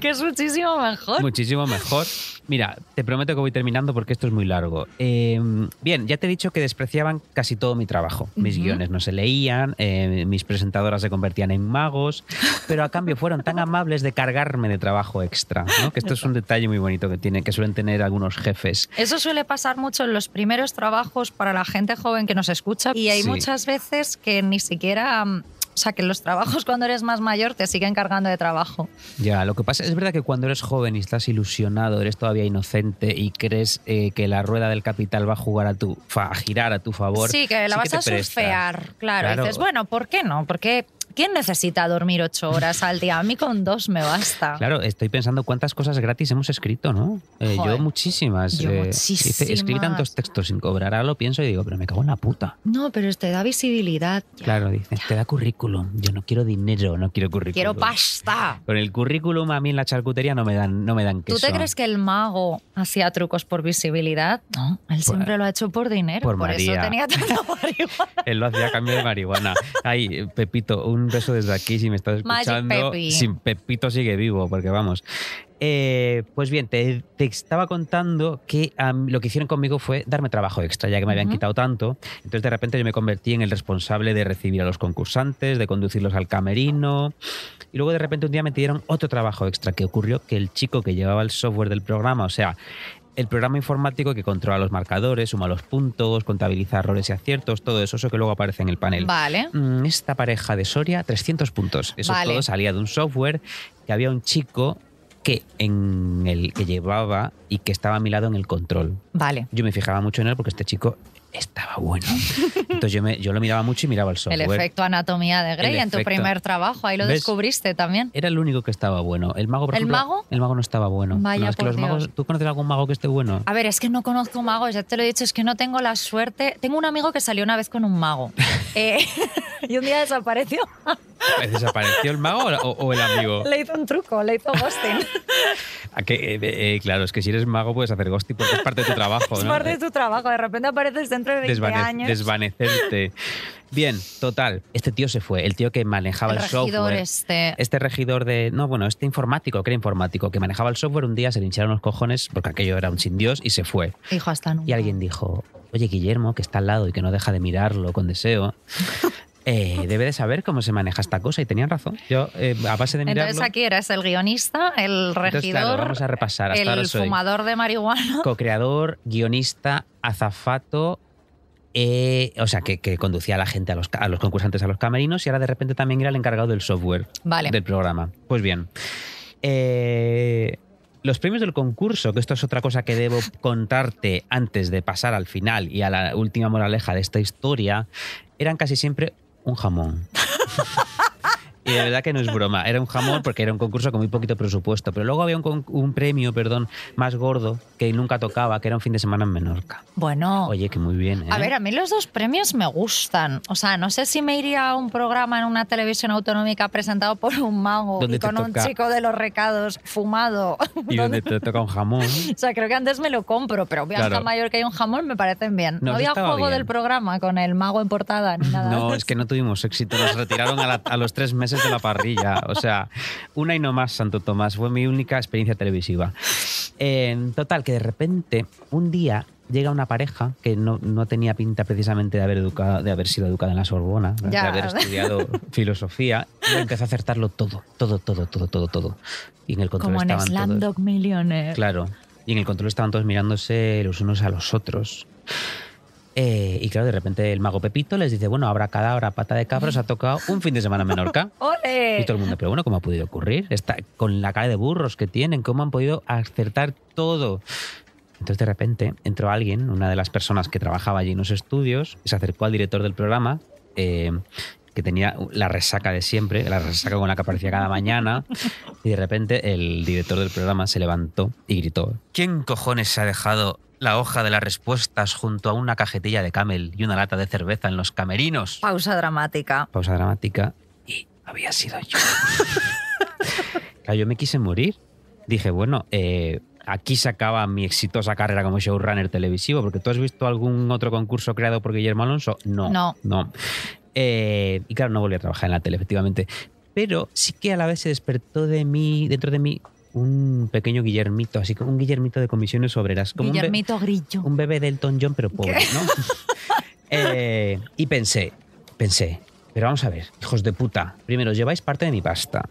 que es muchísimo mejor. Muchísimo mejor. Mira, te prometo que voy terminando porque esto es muy largo. Eh, bien, ya te he dicho que despreciaban casi todo mi trabajo. Mis guiones no se leían, eh, mis presentadoras se convertían en magos, pero a cambio fueron tan amables de cargarme de trabajo extra. ¿no? Que esto es un detalle muy bonito que, tiene, que suelen tener algunos jefes. Eso suele pasar mucho en los primeros trabajos para la gente joven que nos escucha y hay Sí. muchas veces que ni siquiera... mm, O sea, que los trabajos [LAUGHS] cuando eres más mayor te siguen cargando de trabajo. Ya, lo que pasa es verdad que cuando eres joven y estás ilusionado, eres todavía inocente y crees eh, que la rueda del capital va a jugar a tu, a girar a tu favor. Sí, que la vas a surfear, claro. Claro. Y dices, bueno, ¿por qué no? Porque ¿quién necesita dormir ocho horas al día? A mí con dos me basta. Claro, estoy pensando cuántas cosas gratis hemos escrito, ¿no? Eh, yo muchísimas. yo eh, dice, escribí muchísimas. tantos textos sin cobrar, ahora lo pienso y digo, pero me cago en la puta. No, pero te da visibilidad. Claro, dice, te da currículum. Yo no quiero dinero, no quiero currículum. Quiero pasta. Con el currículum a mí en la charcutería no me dan, no me dan queso. ¿Tú te crees que el mago hacía trucos por visibilidad? No, él siempre lo ha hecho por dinero. por Por, eso María. tenía tanta [LAUGHS] marihuana. Él lo hacía a cambio de marihuana. Ay, eh, Pepito, un beso desde aquí si me estás escuchando. Pepi. Pepito sigue vivo, porque vamos. Eh, pues bien, te, te estaba contando que lo que hicieron conmigo fue darme trabajo extra, ya que me habían quitado tanto. Entonces, de repente, yo me convertí en el responsable de recibir a los concursantes, de conducirlos al camerino. Y luego, de repente, un día me dieron otro trabajo extra, que ocurrió que el chico que llevaba el software del programa, o sea, el programa informático que controla los marcadores, suma los puntos, contabiliza errores y aciertos, todo eso, eso que luego aparece en el panel. Vale. Mm, Esta pareja de Soria, 300 puntos. Eso Vale. todo salía de un software que había un chico que en el que llevaba y que estaba a mi lado en el control. Vale. Yo me fijaba mucho en él porque este chico estaba bueno. Entonces yo, me, yo lo miraba mucho y miraba el software. El efecto anatomía de Grey El en tu efecto. primer trabajo. Ahí lo ¿Ves? descubriste también. Era el único que estaba bueno. El mago, por ¿El ejemplo, mago? El mago no estaba bueno. Vaya, No, es que los magos. ¿Tú conoces algún mago que esté bueno? A ver, es que no conozco magos, ya te lo he dicho, es que no tengo la suerte. Tengo un amigo que salió una vez con un mago [LAUGHS] Eh, y un día desapareció. ¿Desapareció el mago o, o el amigo? Le hizo un truco, le hizo ghosting. [LAUGHS] ¿A qué? Eh, eh, claro, es que si eres mago puedes hacer ghosting porque es parte de tu trabajo. es ¿no? parte de tu trabajo, de repente apareces dentro de 20 Desvane- años. desvanecerte. [LAUGHS] Bien, total. Este tío se fue, el tío que manejaba El software. este. Este regidor de. No, bueno, este informático, que era informático, que manejaba el software, un día se le hincharon los cojones porque aquello era un sin Dios y se fue. Hijo, hasta nunca. Y alguien dijo: Oye, Guillermo, que está al lado y que no deja de mirarlo con deseo. [LAUGHS] eh, debe de saber cómo se maneja esta cosa y tenían razón. Yo, eh, a base de mirarlo. Entonces aquí eres el guionista, el Entonces, regidor, claro, vamos a repasar. Hasta ahora el soy fumador de marihuana. co-creador, guionista, azafato. Eh, o sea, que, que conducía a la gente, a los, a los concursantes a los camerinos y ahora de repente también era el encargado del software Vale. del programa. Pues bien, eh, los premios del concurso, que esto es otra cosa que debo contarte antes de pasar al final y a la última moraleja de esta historia, eran casi siempre un jamón. [LAUGHS] Y de verdad que no es broma, era un jamón porque era un concurso con muy poquito presupuesto, pero luego había un, un premio, perdón, más gordo que nunca tocaba, que era un fin de semana en Menorca. Bueno. Oye, que muy bien, ¿eh? A ver, a mí los dos premios me gustan. O sea, no sé si me iría a un programa en una televisión autonómica presentado por un mago ¿Dónde y con un chico de los recados fumado. y donde te toca un jamón. [LAUGHS] O sea, creo que antes me lo compro, pero Viaja Claro. Mallorca y un jamón me parecen bien. No, había juego bien. del programa con el mago en portada ni nada. No, es que no tuvimos éxito. Nos retiraron a, la- a los tres meses de la parrilla. O sea, una y no más, Santo Tomás. Fue mi única experiencia televisiva. En total, que de repente, un día llega una pareja que no, no tenía pinta precisamente de haber, educado, de haber sido educada en la Sorbona, ¿no? de Ya. haber estudiado filosofía, y empezó a acertarlo todo, todo, todo, todo, todo, todo. Y en el control Como en Millionaire. Claro. Y en el control estaban todos mirándose los unos a los otros. Eh, y claro, de repente el mago Pepito les dice, bueno, habrá cadabra, pata de cabra, os ha tocado un fin de semana en Menorca. [LAUGHS] ¡Ole! Y todo el mundo, pero bueno, ¿cómo ha podido ocurrir? Está con la cara de burros que tienen, ¿cómo han podido acertar todo? Entonces de repente entró alguien, una de las personas que trabajaba allí en los estudios, se acercó al director del programa, eh, que tenía la resaca de siempre, la resaca con la que aparecía cada mañana, y de repente el director del programa se levantó y gritó, ¿quién cojones se ha dejado la hoja de las respuestas junto a una cajetilla de camel y una lata de cerveza en los camerinos. Pausa dramática. Pausa dramática. Y había sido yo. [LAUGHS] Claro, yo me quise morir. Dije, bueno, eh, aquí se acaba mi exitosa carrera como showrunner televisivo, porque tú has visto algún otro concurso creado por Guillermo Alonso. No. No. No. Eh, y claro, no volví a trabajar en la tele, efectivamente. Pero sí que a la vez se despertó de mí, dentro de mí, un pequeño Guillermito, así como un Guillermito de comisiones obreras. Como un Guillermito Grillo. un bebé de Elton John, pero pobre, ¿no? [LAUGHS] Eh, y pensé, pensé, pero vamos a ver, hijos de puta, primero, lleváis parte de mi pasta.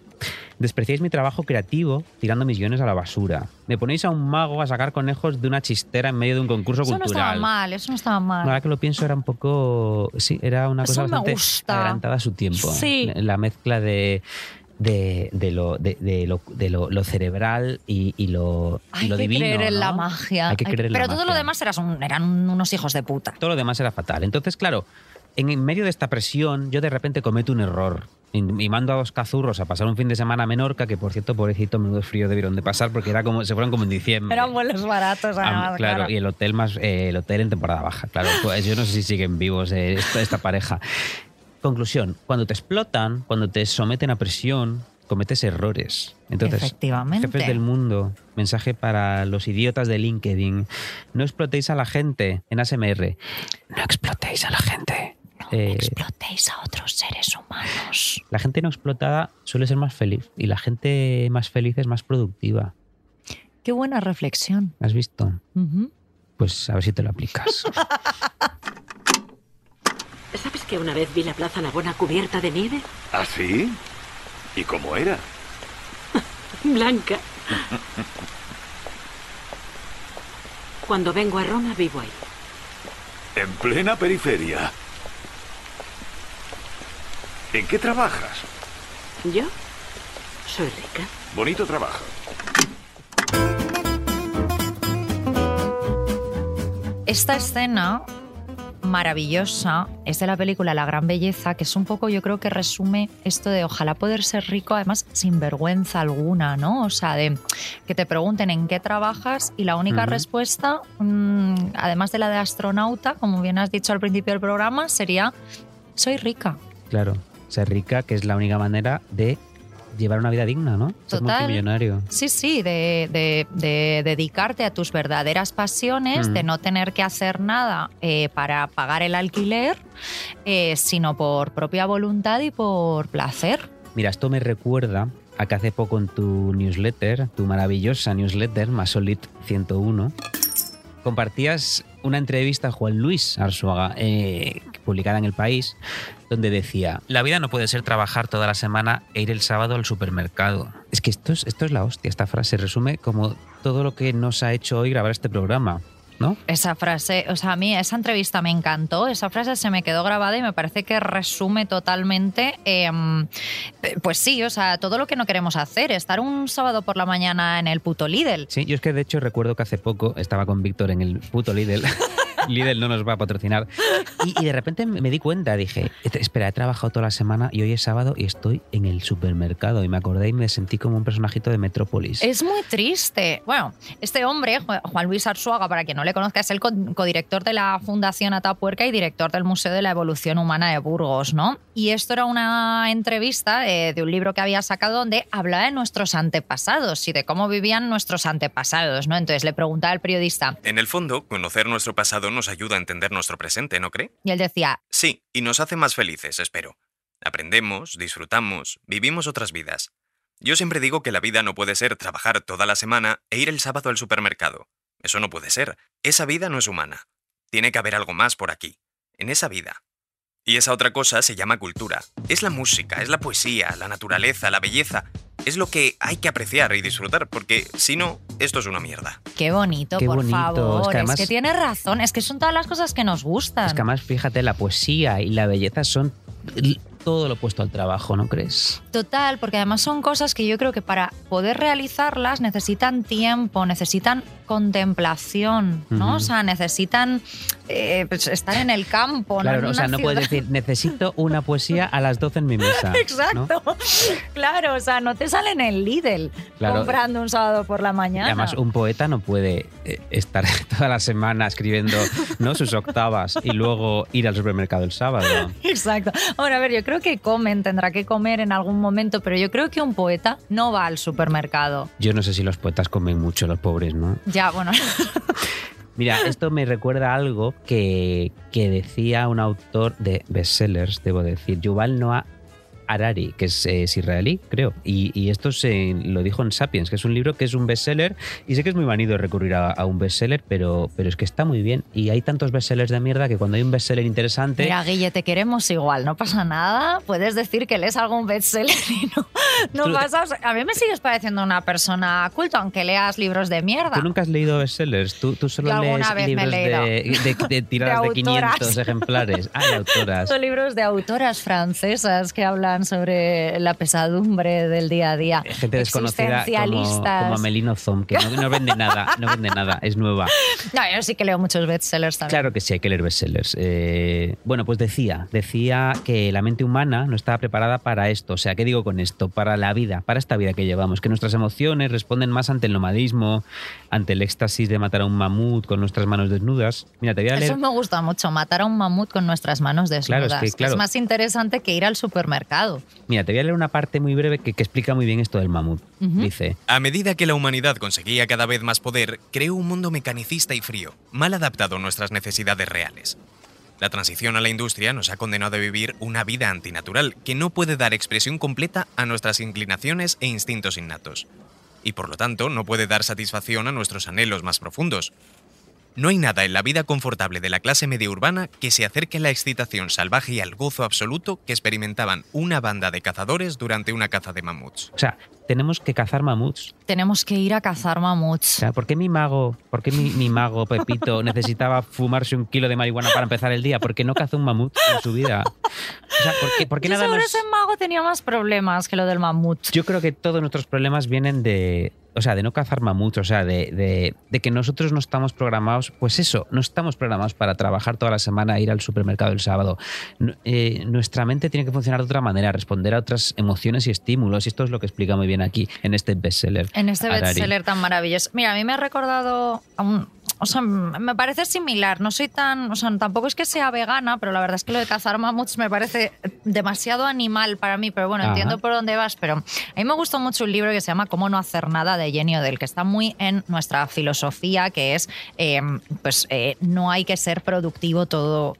Despreciáis mi trabajo creativo tirando mis guiones a la basura. Me ponéis a un mago a sacar conejos de una chistera en medio de un concurso Eso no estaba cultural. mal, eso no estaba mal. Ahora que lo pienso era un poco... Sí, era una Eso cosa bastante gusta. adelantada a su tiempo. Sí. La mezcla de... De, de lo, de, de lo, de lo, lo cerebral y, y lo, y Hay lo que divino. creer en la magia. Hay que creer en la Pero todo lo demás eras un- eran unos hijos de puta. Todo lo demás era fatal. Entonces, claro, en medio de esta presión, yo de repente cometo un error. Y mando a dos cazurros a pasar un fin de semana a Menorca, que por cierto, pobrecito, menudo frío debieron de pasar porque era como, se fueron como en diciembre. Eran vuelos baratos, Ah, además, claro, claro. y el hotel más eh, el hotel en temporada baja, claro. Pues yo no sé si siguen vivos eh, esta, esta pareja. Conclusión, cuando te explotan, cuando te someten a presión, cometes errores. Entonces, Efectivamente. jefes del mundo, mensaje para los idiotas de LinkedIn, no explotéis a la gente en ASMR. No explotéis a la gente. Eh, Explotéis a otros seres humanos. la gente no explotada suele ser más feliz y la gente más feliz es más productiva. Qué buena reflexión. ¿Has visto? Pues a ver si te lo aplicas. [LAUGHS] ¿Sabes que una vez vi la Plaza Navona cubierta de nieve? ¿Ah, sí? ¿Y cómo era? [LAUGHS] Blanca. Cuando vengo a Roma vivo ahí. En plena periferia. ¿En qué trabajas? ¿Yo? Soy rica. Bonito trabajo. Esta escena maravillosa es de la película La Gran Belleza, que es un poco, yo creo que resume esto de ojalá poder ser rico, además sin vergüenza alguna, ¿no? O sea, de que te pregunten en qué trabajas y la única respuesta, mm, además de la de astronauta, como bien has dicho al principio del programa, sería soy rica. Claro, ser rica, que es la única manera de llevar una vida digna, ¿no? Ser Total. multimillonario. Sí, sí, de, de- de dedicarte a tus verdaderas pasiones, Mm. de no tener que hacer nada eh, para pagar el alquiler, eh, sino por propia voluntad y por placer. Mira, esto me recuerda a que hace poco en tu newsletter, tu maravillosa newsletter, Masolit 101, compartías una entrevista a Juan Luis Arzuaga, eh, publicada en El País, donde decía, la vida no puede ser trabajar toda la semana e ir el sábado al supermercado. Es que esto es, esto es la hostia, esta frase resume como todo lo que nos ha hecho hoy grabar este programa, ¿no? Esa frase, o sea, a mí esa entrevista me encantó, esa frase se me quedó grabada y me parece que resume totalmente, eh, pues sí, o sea, todo lo que no queremos hacer, estar un sábado por la mañana en el puto Lidl. Sí, yo es que de hecho recuerdo que hace poco estaba con Víctor en el puto Lidl. [LAUGHS] Lidl no nos va a patrocinar. Y, y de repente me di cuenta, dije, espera, he trabajado toda la semana y hoy es sábado y estoy en el supermercado. Y me acordé y me sentí como un personajito de Metrópolis. Es muy triste. Bueno, este hombre, Ju- Juan Luis Arzuaga, para quien no le conozca, es el co- codirector de la Fundación Atapuerca y director del Museo de la Evolución Humana de Burgos, ¿no? Y esto era una entrevista eh, de un libro que había sacado donde hablaba de nuestros antepasados y de cómo vivían nuestros antepasados, ¿no? Entonces le preguntaba al periodista En el fondo, conocer nuestro pasado nos ayuda a entender nuestro presente, ¿no cree? y él decía, Sí, y nos hace más felices, espero. Aprendemos, disfrutamos, vivimos otras vidas. Yo siempre digo que la vida no puede ser trabajar toda la semana e ir el sábado al supermercado. Eso no puede ser. Esa vida no es humana. Tiene que haber algo más por aquí, en esa vida. Y esa otra cosa se llama cultura. Es la música, es la poesía, la naturaleza, la belleza. Es lo que hay que apreciar y disfrutar, porque si no, esto es una mierda. qué bonito, Qué por bonito. Es favor. Es que, además- tiene razón, es que son todas las cosas que nos gustan. Es que además, fíjate, la poesía y la belleza son todo lo opuesto al trabajo, ¿no crees? Total, porque además son cosas que yo creo que para poder realizarlas necesitan tiempo, necesitan contemplación, ¿no? O sea, necesitan eh, pues, estar en el campo, ¿no? Claro, o sea, no puedes decir, necesito una poesía a las 12 en mi mesa. ¿no? Exacto. [LAUGHS] Claro, o sea, no te sale en el Lidl Claro. comprando un sábado por la Y mañana. además, un poeta no puede eh, estar [LAUGHS] toda la semana escribiendo ¿no? sus octavas y luego ir al supermercado el sábado. [LAUGHS] Exacto. Ahora, a ver, yo creo que comen, tendrá que comer en algún momento, pero yo creo que un poeta no va al supermercado. Yo no sé si los poetas comen mucho, los pobres, ¿no? Ya, bueno. [LAUGHS] Mira, esto me recuerda a algo que, que decía un autor de bestsellers, debo decir, Yuval Noah Harari, que es, es israelí, creo. Y, y esto se, lo dijo en Sapiens, que es un libro que es un bestseller. Y sé que es muy manido recurrir a, a un bestseller, pero, pero es que está muy bien. Y hay tantos bestsellers de mierda que cuando hay un bestseller interesante... Mira, Guille, te queremos igual, no pasa nada. Puedes decir que lees algún bestseller y no, no Tú- pasa. A mí me sigues pareciendo una persona culta, aunque leas libros de mierda. Tú nunca has leído bestsellers, tú, tú solo lees libros de, de- de [LAUGHS] tiradas De de, 500 autoras. ejemplares. Ah, de autoras. [LAUGHS] Son libros de autoras francesas que hablan sobre la pesadumbre del día a día. Gente desconocida como, como Amelino Zom, que no, no vende nada, no vende nada, es nueva. [LAUGHS] No, yo sí que leo muchos bestsellers también. Claro que sí, hay que leer bestsellers. Eh, bueno, pues decía, decía que la mente humana no estaba preparada para esto. O sea, ¿qué digo con esto? Para la vida, para esta vida que llevamos. Que nuestras emociones responden más ante el nomadismo, ante el éxtasis de matar a un mamut con nuestras manos desnudas. Mira, te voy a leer... Eso me gusta mucho, matar a un mamut con nuestras manos Claro, desnudas. es que, claro. más interesante que ir al supermercado. Mira, te voy a leer una parte muy breve que, que explica muy bien esto del mamut. Dice, A medida que la humanidad conseguía cada vez más poder, creó un mundo mecanicista y frío, mal adaptado a nuestras necesidades reales. La transición a la industria nos ha condenado a vivir una vida antinatural que no puede dar expresión completa a nuestras inclinaciones e instintos innatos, y por lo tanto no puede dar satisfacción a nuestros anhelos más profundos. No hay nada en la vida confortable de la clase media urbana que se acerque a la excitación salvaje y al gozo absoluto que experimentaban una banda de cazadores durante una caza de mamuts. o sea, tenemos que cazar mamuts. Tenemos que ir a cazar mamuts. O sea, ¿por qué mi mago, por qué mi, mi mago Pepito [LAUGHS] necesitaba fumarse un kilo de marihuana para empezar el día? ¿Por qué no cazó un mamut en su vida? O sea, ¿por qué, por qué Yo nada seguro nos... ese mago tenía más problemas que lo del mamut. Yo creo que todos nuestros problemas vienen de, o sea, de no cazar mamuts, o sea, de, de- de que nosotros no estamos programados, pues eso, no estamos programados para trabajar toda la semana e ir al supermercado el sábado. Eh, nuestra mente tiene que funcionar de otra manera, responder a otras emociones y estímulos, y esto es lo que explica muy bien aquí en este bestseller. En este bestseller tan maravilloso. Mira, a mí me ha recordado a un. O sea, me parece similar. No soy tan. O sea, tampoco es que sea vegana, pero la verdad es que lo de cazar mamuts me parece demasiado animal para mí. Pero bueno, Ajá. entiendo por dónde vas. Pero a mí me gustó mucho un libro que se llama Cómo no hacer nada de Jenny Odell, que está muy en nuestra filosofía, que es. eh, pues eh, no hay que ser productivo todo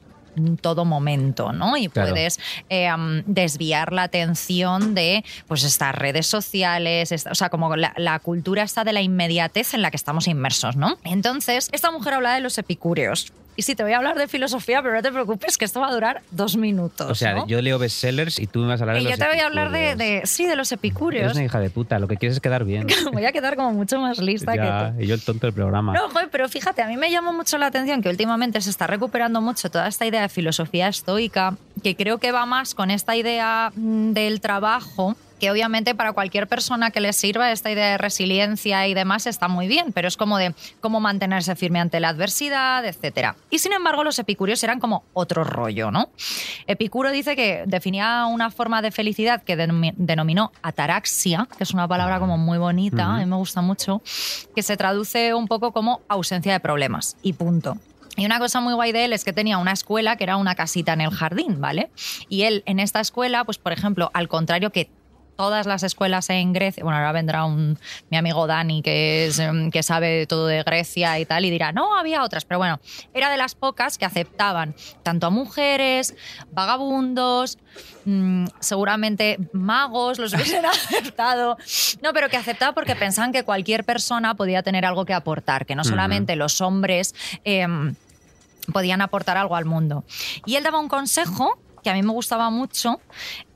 todo momento, ¿no? Y Claro. puedes eh, desviar la atención de pues estas redes sociales, esta- o sea, como la, la cultura está de la inmediatez en la que estamos inmersos, ¿no? Entonces, esta mujer habla de los epicúreos. Y sí, te voy a hablar de filosofía, pero no te preocupes que esto va a durar dos minutos. O sea, ¿no? yo leo bestsellers y tú me vas a hablar Y de yo los te voy a hablar de, sí, de los Eres epicúreos. una hija de puta, lo que quieres es quedar bien. [LAUGHS] voy a quedar como mucho más lista que tú. y yo el tonto del programa. No, joder, pero fíjate, a mí me llamó mucho la atención que últimamente se está recuperando mucho toda esta idea de filosofía estoica, que creo que va más con esta idea mm, del trabajo que obviamente para cualquier persona que le sirva esta idea de resiliencia y demás está muy bien, pero es como de cómo mantenerse firme ante la adversidad, etcétera. Y sin embargo, los epicúreos eran como otro rollo, ¿no? Epicuro dice que definía una forma de felicidad que denomi- denominó ataraxia, que es una palabra como muy bonita, Ujú. a mí me gusta mucho, que se traduce un poco como ausencia de problemas y punto. Y una cosa muy guay de él es que tenía una escuela que era una casita en el jardín, ¿vale? Y él en esta escuela, pues por ejemplo, al contrario que todas las escuelas en Grecia, bueno, ahora vendrá un, mi amigo Dani que, es, em, que sabe todo de Grecia y tal, y dirá, no, había otras, pero bueno, era de las pocas que aceptaban tanto a mujeres, vagabundos, mm, seguramente magos, los hubiesen [LAUGHS] aceptado, no, pero que aceptaba porque pensaban que cualquier persona podía tener algo que aportar, que no solamente los hombres... em, podían aportar algo al mundo. Y él daba un consejo que a mí me gustaba mucho,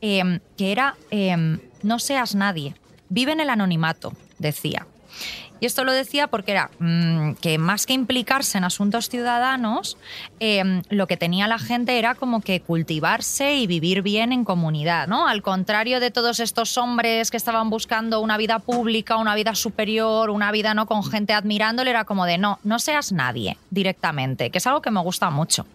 eh, que era, eh, no seas nadie, vive en el anonimato, decía. Y esto lo decía porque era mm, que más que implicarse en asuntos ciudadanos, eh, lo que tenía la gente era como que cultivarse y vivir bien en comunidad, ¿no? Al contrario de todos estos hombres que estaban buscando una vida pública, una vida superior, una vida no con gente admirándole, era como de no, no seas nadie directamente, que es algo que me gusta mucho.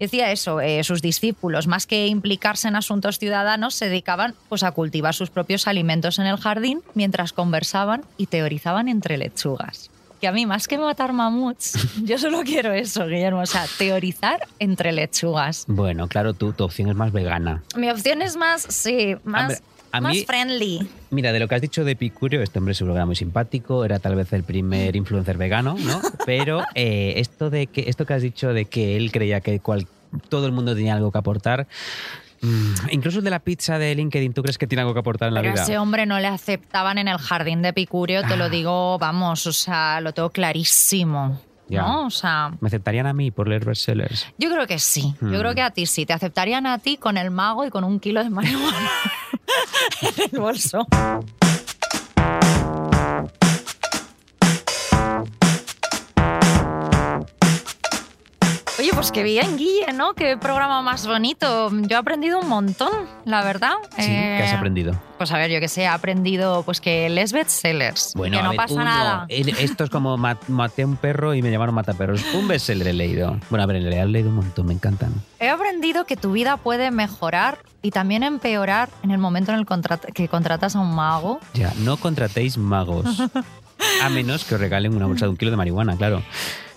Decía eso, eh, sus discípulos, más que implicarse en asuntos ciudadanos, se dedicaban pues, a cultivar sus propios alimentos en el jardín mientras conversaban y teorizaban entre lechugas. Que a mí, más que matar mamuts, [LAUGHS] yo solo quiero eso, Guillermo, o sea, teorizar entre lechugas. Bueno, claro, tú, tu opción es más vegana. Mi opción es más, sí, más, Hombre, a más mí- friendly. Mira, de lo que has dicho de Epicurio, este hombre seguro era muy simpático, era tal vez el primer influencer vegano, ¿no? [LAUGHS] Pero eh, esto, de que, esto que has dicho de que él creía que cual- todo el mundo tenía algo que aportar, mm, incluso el de la pizza de LinkedIn, ¿tú crees que tiene algo que aportar en la Pero a vida? ese hombre no le aceptaban en el jardín de Epicurio, te lo digo, vamos, o sea, lo tengo clarísimo. Ya. ¿No? O sea, ¿Me aceptarían a mí por leer bestsellers? yo creo que sí. Yo creo que a ti sí. Te aceptarían a ti con el mago y con un kilo de marihuana [LAUGHS] en el bolso. Oye, pues qué bien, Guille, ¿no? Qué programa más bonito. Yo he aprendido un montón, la verdad. Sí, ¿qué has Eh, aprendido? Pues a ver, yo que sé, he aprendido pues que les bestsellers. Bueno, que no ver, pasa uno, nada. Esto es como ma- maté a un perro y me llamaron mataperros. Un bestseller he leído. Bueno, a ver, en realidad he leído un montón, me encantan. He aprendido que tu vida puede mejorar y también empeorar en el momento en el contrat- que contratas a un mago. Ya, no contratéis magos. [LAUGHS] A menos que os regalen una bolsa de un kilo de marihuana, claro.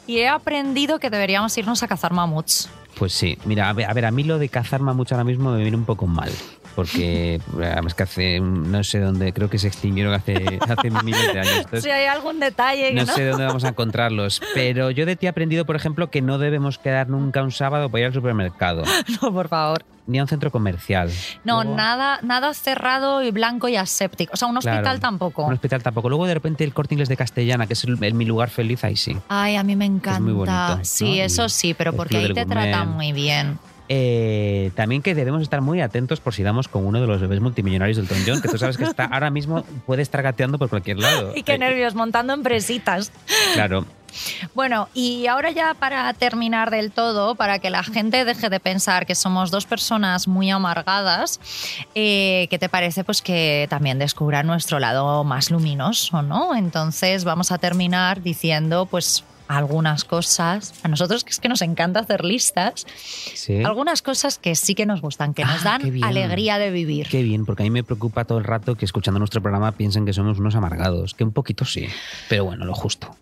Y he aprendido que deberíamos irnos a cazar mamuts. Pues sí, mira, a ver, a, ver, a mí lo de cazar mamuts ahora mismo me viene un poco mal. Porque además que hace, no sé dónde, creo que se extinguieron hace, [LAUGHS] hace miles de años. Entonces, si hay algún detalle no no. sé dónde vamos a encontrarlos. [LAUGHS] Pero yo de ti he aprendido, por ejemplo, que no debemos quedar nunca un sábado para ir al supermercado. [LAUGHS] No, por favor. Ni a un centro comercial. No, Luego- nada, nada cerrado y blanco y aséptico. O sea, un hospital Claro, tampoco. Un hospital tampoco. Luego de repente el corte inglés de Castellana, que es el- el- mi lugar feliz, ahí sí. Ay, a mí me encanta. muy bonito, sí, ¿no? eso sí, pero porque ahí te Gourmet. tratan muy bien. Eh, también que debemos estar muy atentos por si damos con uno de los bebés multimillonarios del Tom John, que tú sabes que está ahora mismo puede estar gateando por cualquier lado. [LAUGHS] Y qué Eh, nervios montando empresitas. Claro. Bueno, y ahora ya para terminar del todo, para que la gente deje de pensar que somos dos personas muy amargadas, eh, ¿qué te parece? Pues que también descubran nuestro lado más luminoso, ¿no? Entonces vamos a terminar diciendo, pues algunas cosas, a nosotros que es que nos encanta hacer listas, Sí. algunas cosas que sí que nos gustan, que nos Ah, dan alegría de vivir. Qué bien, porque a mí me preocupa todo el rato que escuchando nuestro programa piensen que somos unos amargados, que un poquito sí, pero bueno, lo justo.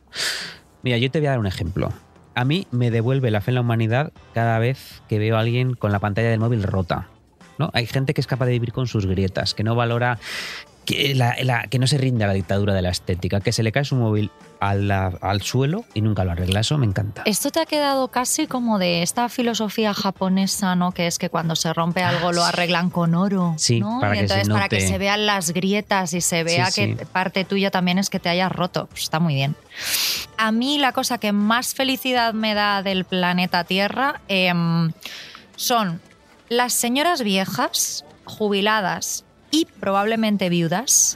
Mira, yo te voy a dar un ejemplo. A mí me devuelve la fe en la humanidad cada vez que veo a alguien con la pantalla del móvil rota. ¿no? Hay gente que es capaz de vivir con sus grietas, que no valora, que, la- la- que no se rinde a la dictadura de la estética, que se le cae su móvil a la- al suelo y nunca lo arregla. Eso me encanta. Esto te ha quedado casi como de esta filosofía japonesa, ¿no? Que es que cuando se rompe algo lo arreglan con oro. Ah, Sí, ¿no? para y que se entonces para que se vean las grietas y se vea Sí, que sí. parte tuya también es que te hayas roto. Pues está muy bien. A mí la cosa que más felicidad me da del planeta Tierra em, son las señoras viejas, jubiladas y probablemente viudas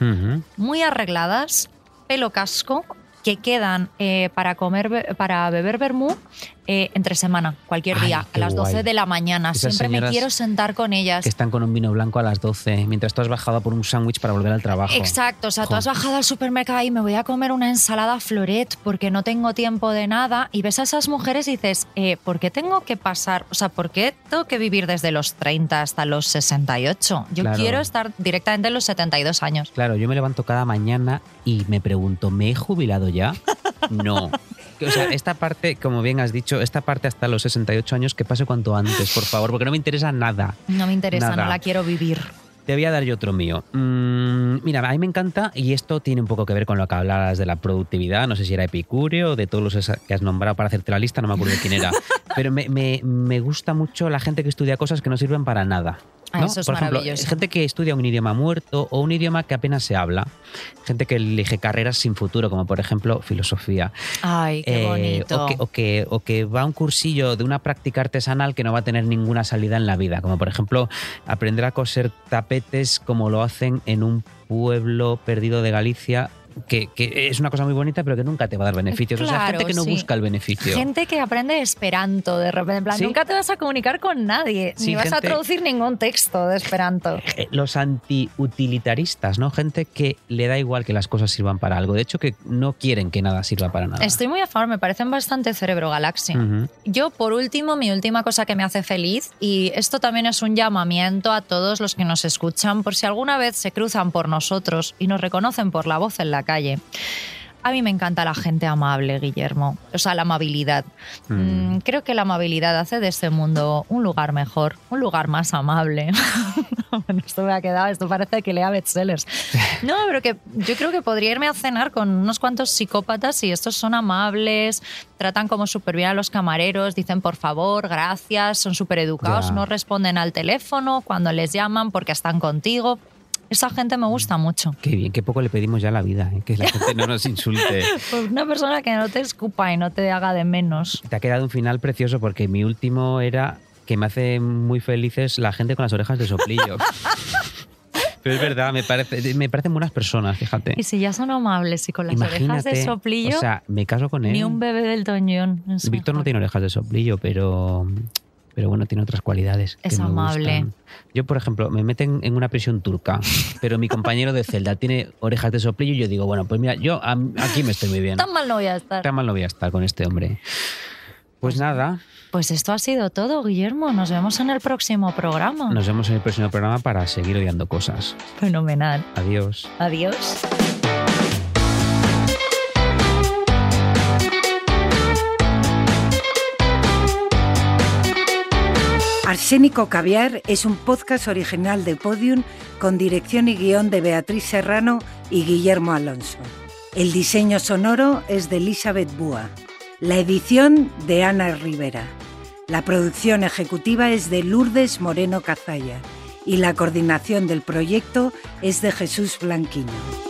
muy arregladas, pelo casco, que quedan eh, para comer, para beber vermú eh, entre semana, cualquier Ay, día, a las 12 guay. de la mañana. Esas Siempre me quiero sentar con ellas. Que están con un vino blanco a las 12, mientras tú has bajado por un sándwich para volver al trabajo. Exacto, o sea, tú has bajado al supermercado y me voy a comer una ensalada floret porque no tengo tiempo de nada y ves a esas mujeres y dices, eh, ¿por qué tengo que pasar, o sea, por qué tengo que vivir desde los 30 hasta los 68? Yo Claro. quiero estar directamente en los 72 años. Claro, yo me levanto cada mañana y me pregunto, ¿me he jubilado ya? [LAUGHS] No. O sea, [LAUGHS] esta parte, como bien has dicho, esta parte hasta los 68 años, que pase cuanto antes, por favor, porque no me interesa nada. No me interesa, Nada. no la quiero vivir. Te voy a dar yo otro mío. Mm, mira, a mí me encanta, y esto tiene un poco que ver con lo que hablabas de la productividad, no sé si era Epicúreo o de todos los que has nombrado para hacerte la lista, no me acuerdo quién era, [LAUGHS] pero me, me- me gusta mucho la gente que estudia cosas que no sirven para nada. Ah, ¿no? eso es Por ejemplo, gente que estudia un idioma muerto o un idioma que apenas se habla, gente que elige carreras sin futuro, como por ejemplo filosofía. Ay, qué Eh, bonito. o, que, o, que, o que va a un cursillo de una práctica artesanal que no va a tener ninguna salida en la vida, como por ejemplo aprender a coser tapetes como lo hacen en un pueblo perdido de Galicia que, que es una cosa muy bonita, pero que nunca te va a dar beneficios. o sea, Claro, gente que no sí. busca el beneficio. Gente que aprende esperanto de repente. En plan, Sí. nunca te vas a comunicar con nadie, Sí, ni vas a traducir ningún texto de esperanto. [LAUGHS] Eh, los anti-utilitaristas, ¿no? Gente que le da igual que las cosas sirvan para algo. De hecho, que no quieren que nada sirva para nada. Estoy muy a favor, me parecen bastante cerebro galaxia. Yo, por último, mi última cosa que me hace feliz, y esto también es un llamamiento a todos los que nos escuchan, por si alguna vez se cruzan por nosotros y nos reconocen por la voz en la calle. A mí me encanta la gente amable, Guillermo. O sea, la amabilidad. Mm, creo que la amabilidad hace de este mundo un lugar mejor, un lugar más amable. [LAUGHS] bueno, esto me ha quedado, esto parece que lea bestsellers. [LAUGHS] No, pero que yo creo que podría irme a cenar con unos cuantos psicópatas y estos son amables, tratan como súper bien a los camareros, dicen por favor, gracias, son súper educados, no responden al teléfono cuando les llaman porque están contigo. Esa gente me gusta mucho. Qué bien, qué poco le pedimos ya a la vida, ¿eh? que la [LAUGHS] gente no nos insulte. Pues Una persona que no te escupa y no te haga de menos. Te ha quedado un final precioso porque mi último era que me hace muy felices la gente con las orejas de soplillo. [LAUGHS] Pero es verdad, me, parece, me parecen buenas personas, fíjate. Y si ya son amables y con las orejas de soplillo, o sea, me caso con él. ni un bebé del Toñón. Víctor no tiene orejas de soplillo, pero, pero bueno, tiene otras cualidades. Es amable. Yo, por ejemplo, me meten en una prisión turca, pero mi compañero de celda tiene orejas de soplillo y yo digo, bueno, pues mira, yo aquí me estoy muy bien. Tan mal no voy a estar. Tan mal no voy a estar con este hombre. Pues nada, Pues esto ha sido todo, Guillermo. Nos vemos en el próximo programa. nos vemos en el próximo programa para seguir odiando cosas. Fenomenal. Adiós. Adiós. Arsénico Caviar es un podcast original de Podium con dirección y guion de Beatriz Serrano y Guillermo Alonso. El diseño sonoro es de Elizabeth Búa. La edición de Ana Rivera. La producción ejecutiva es de Lourdes Moreno Cazalla y la coordinación del proyecto es de Jesús Blanquiño.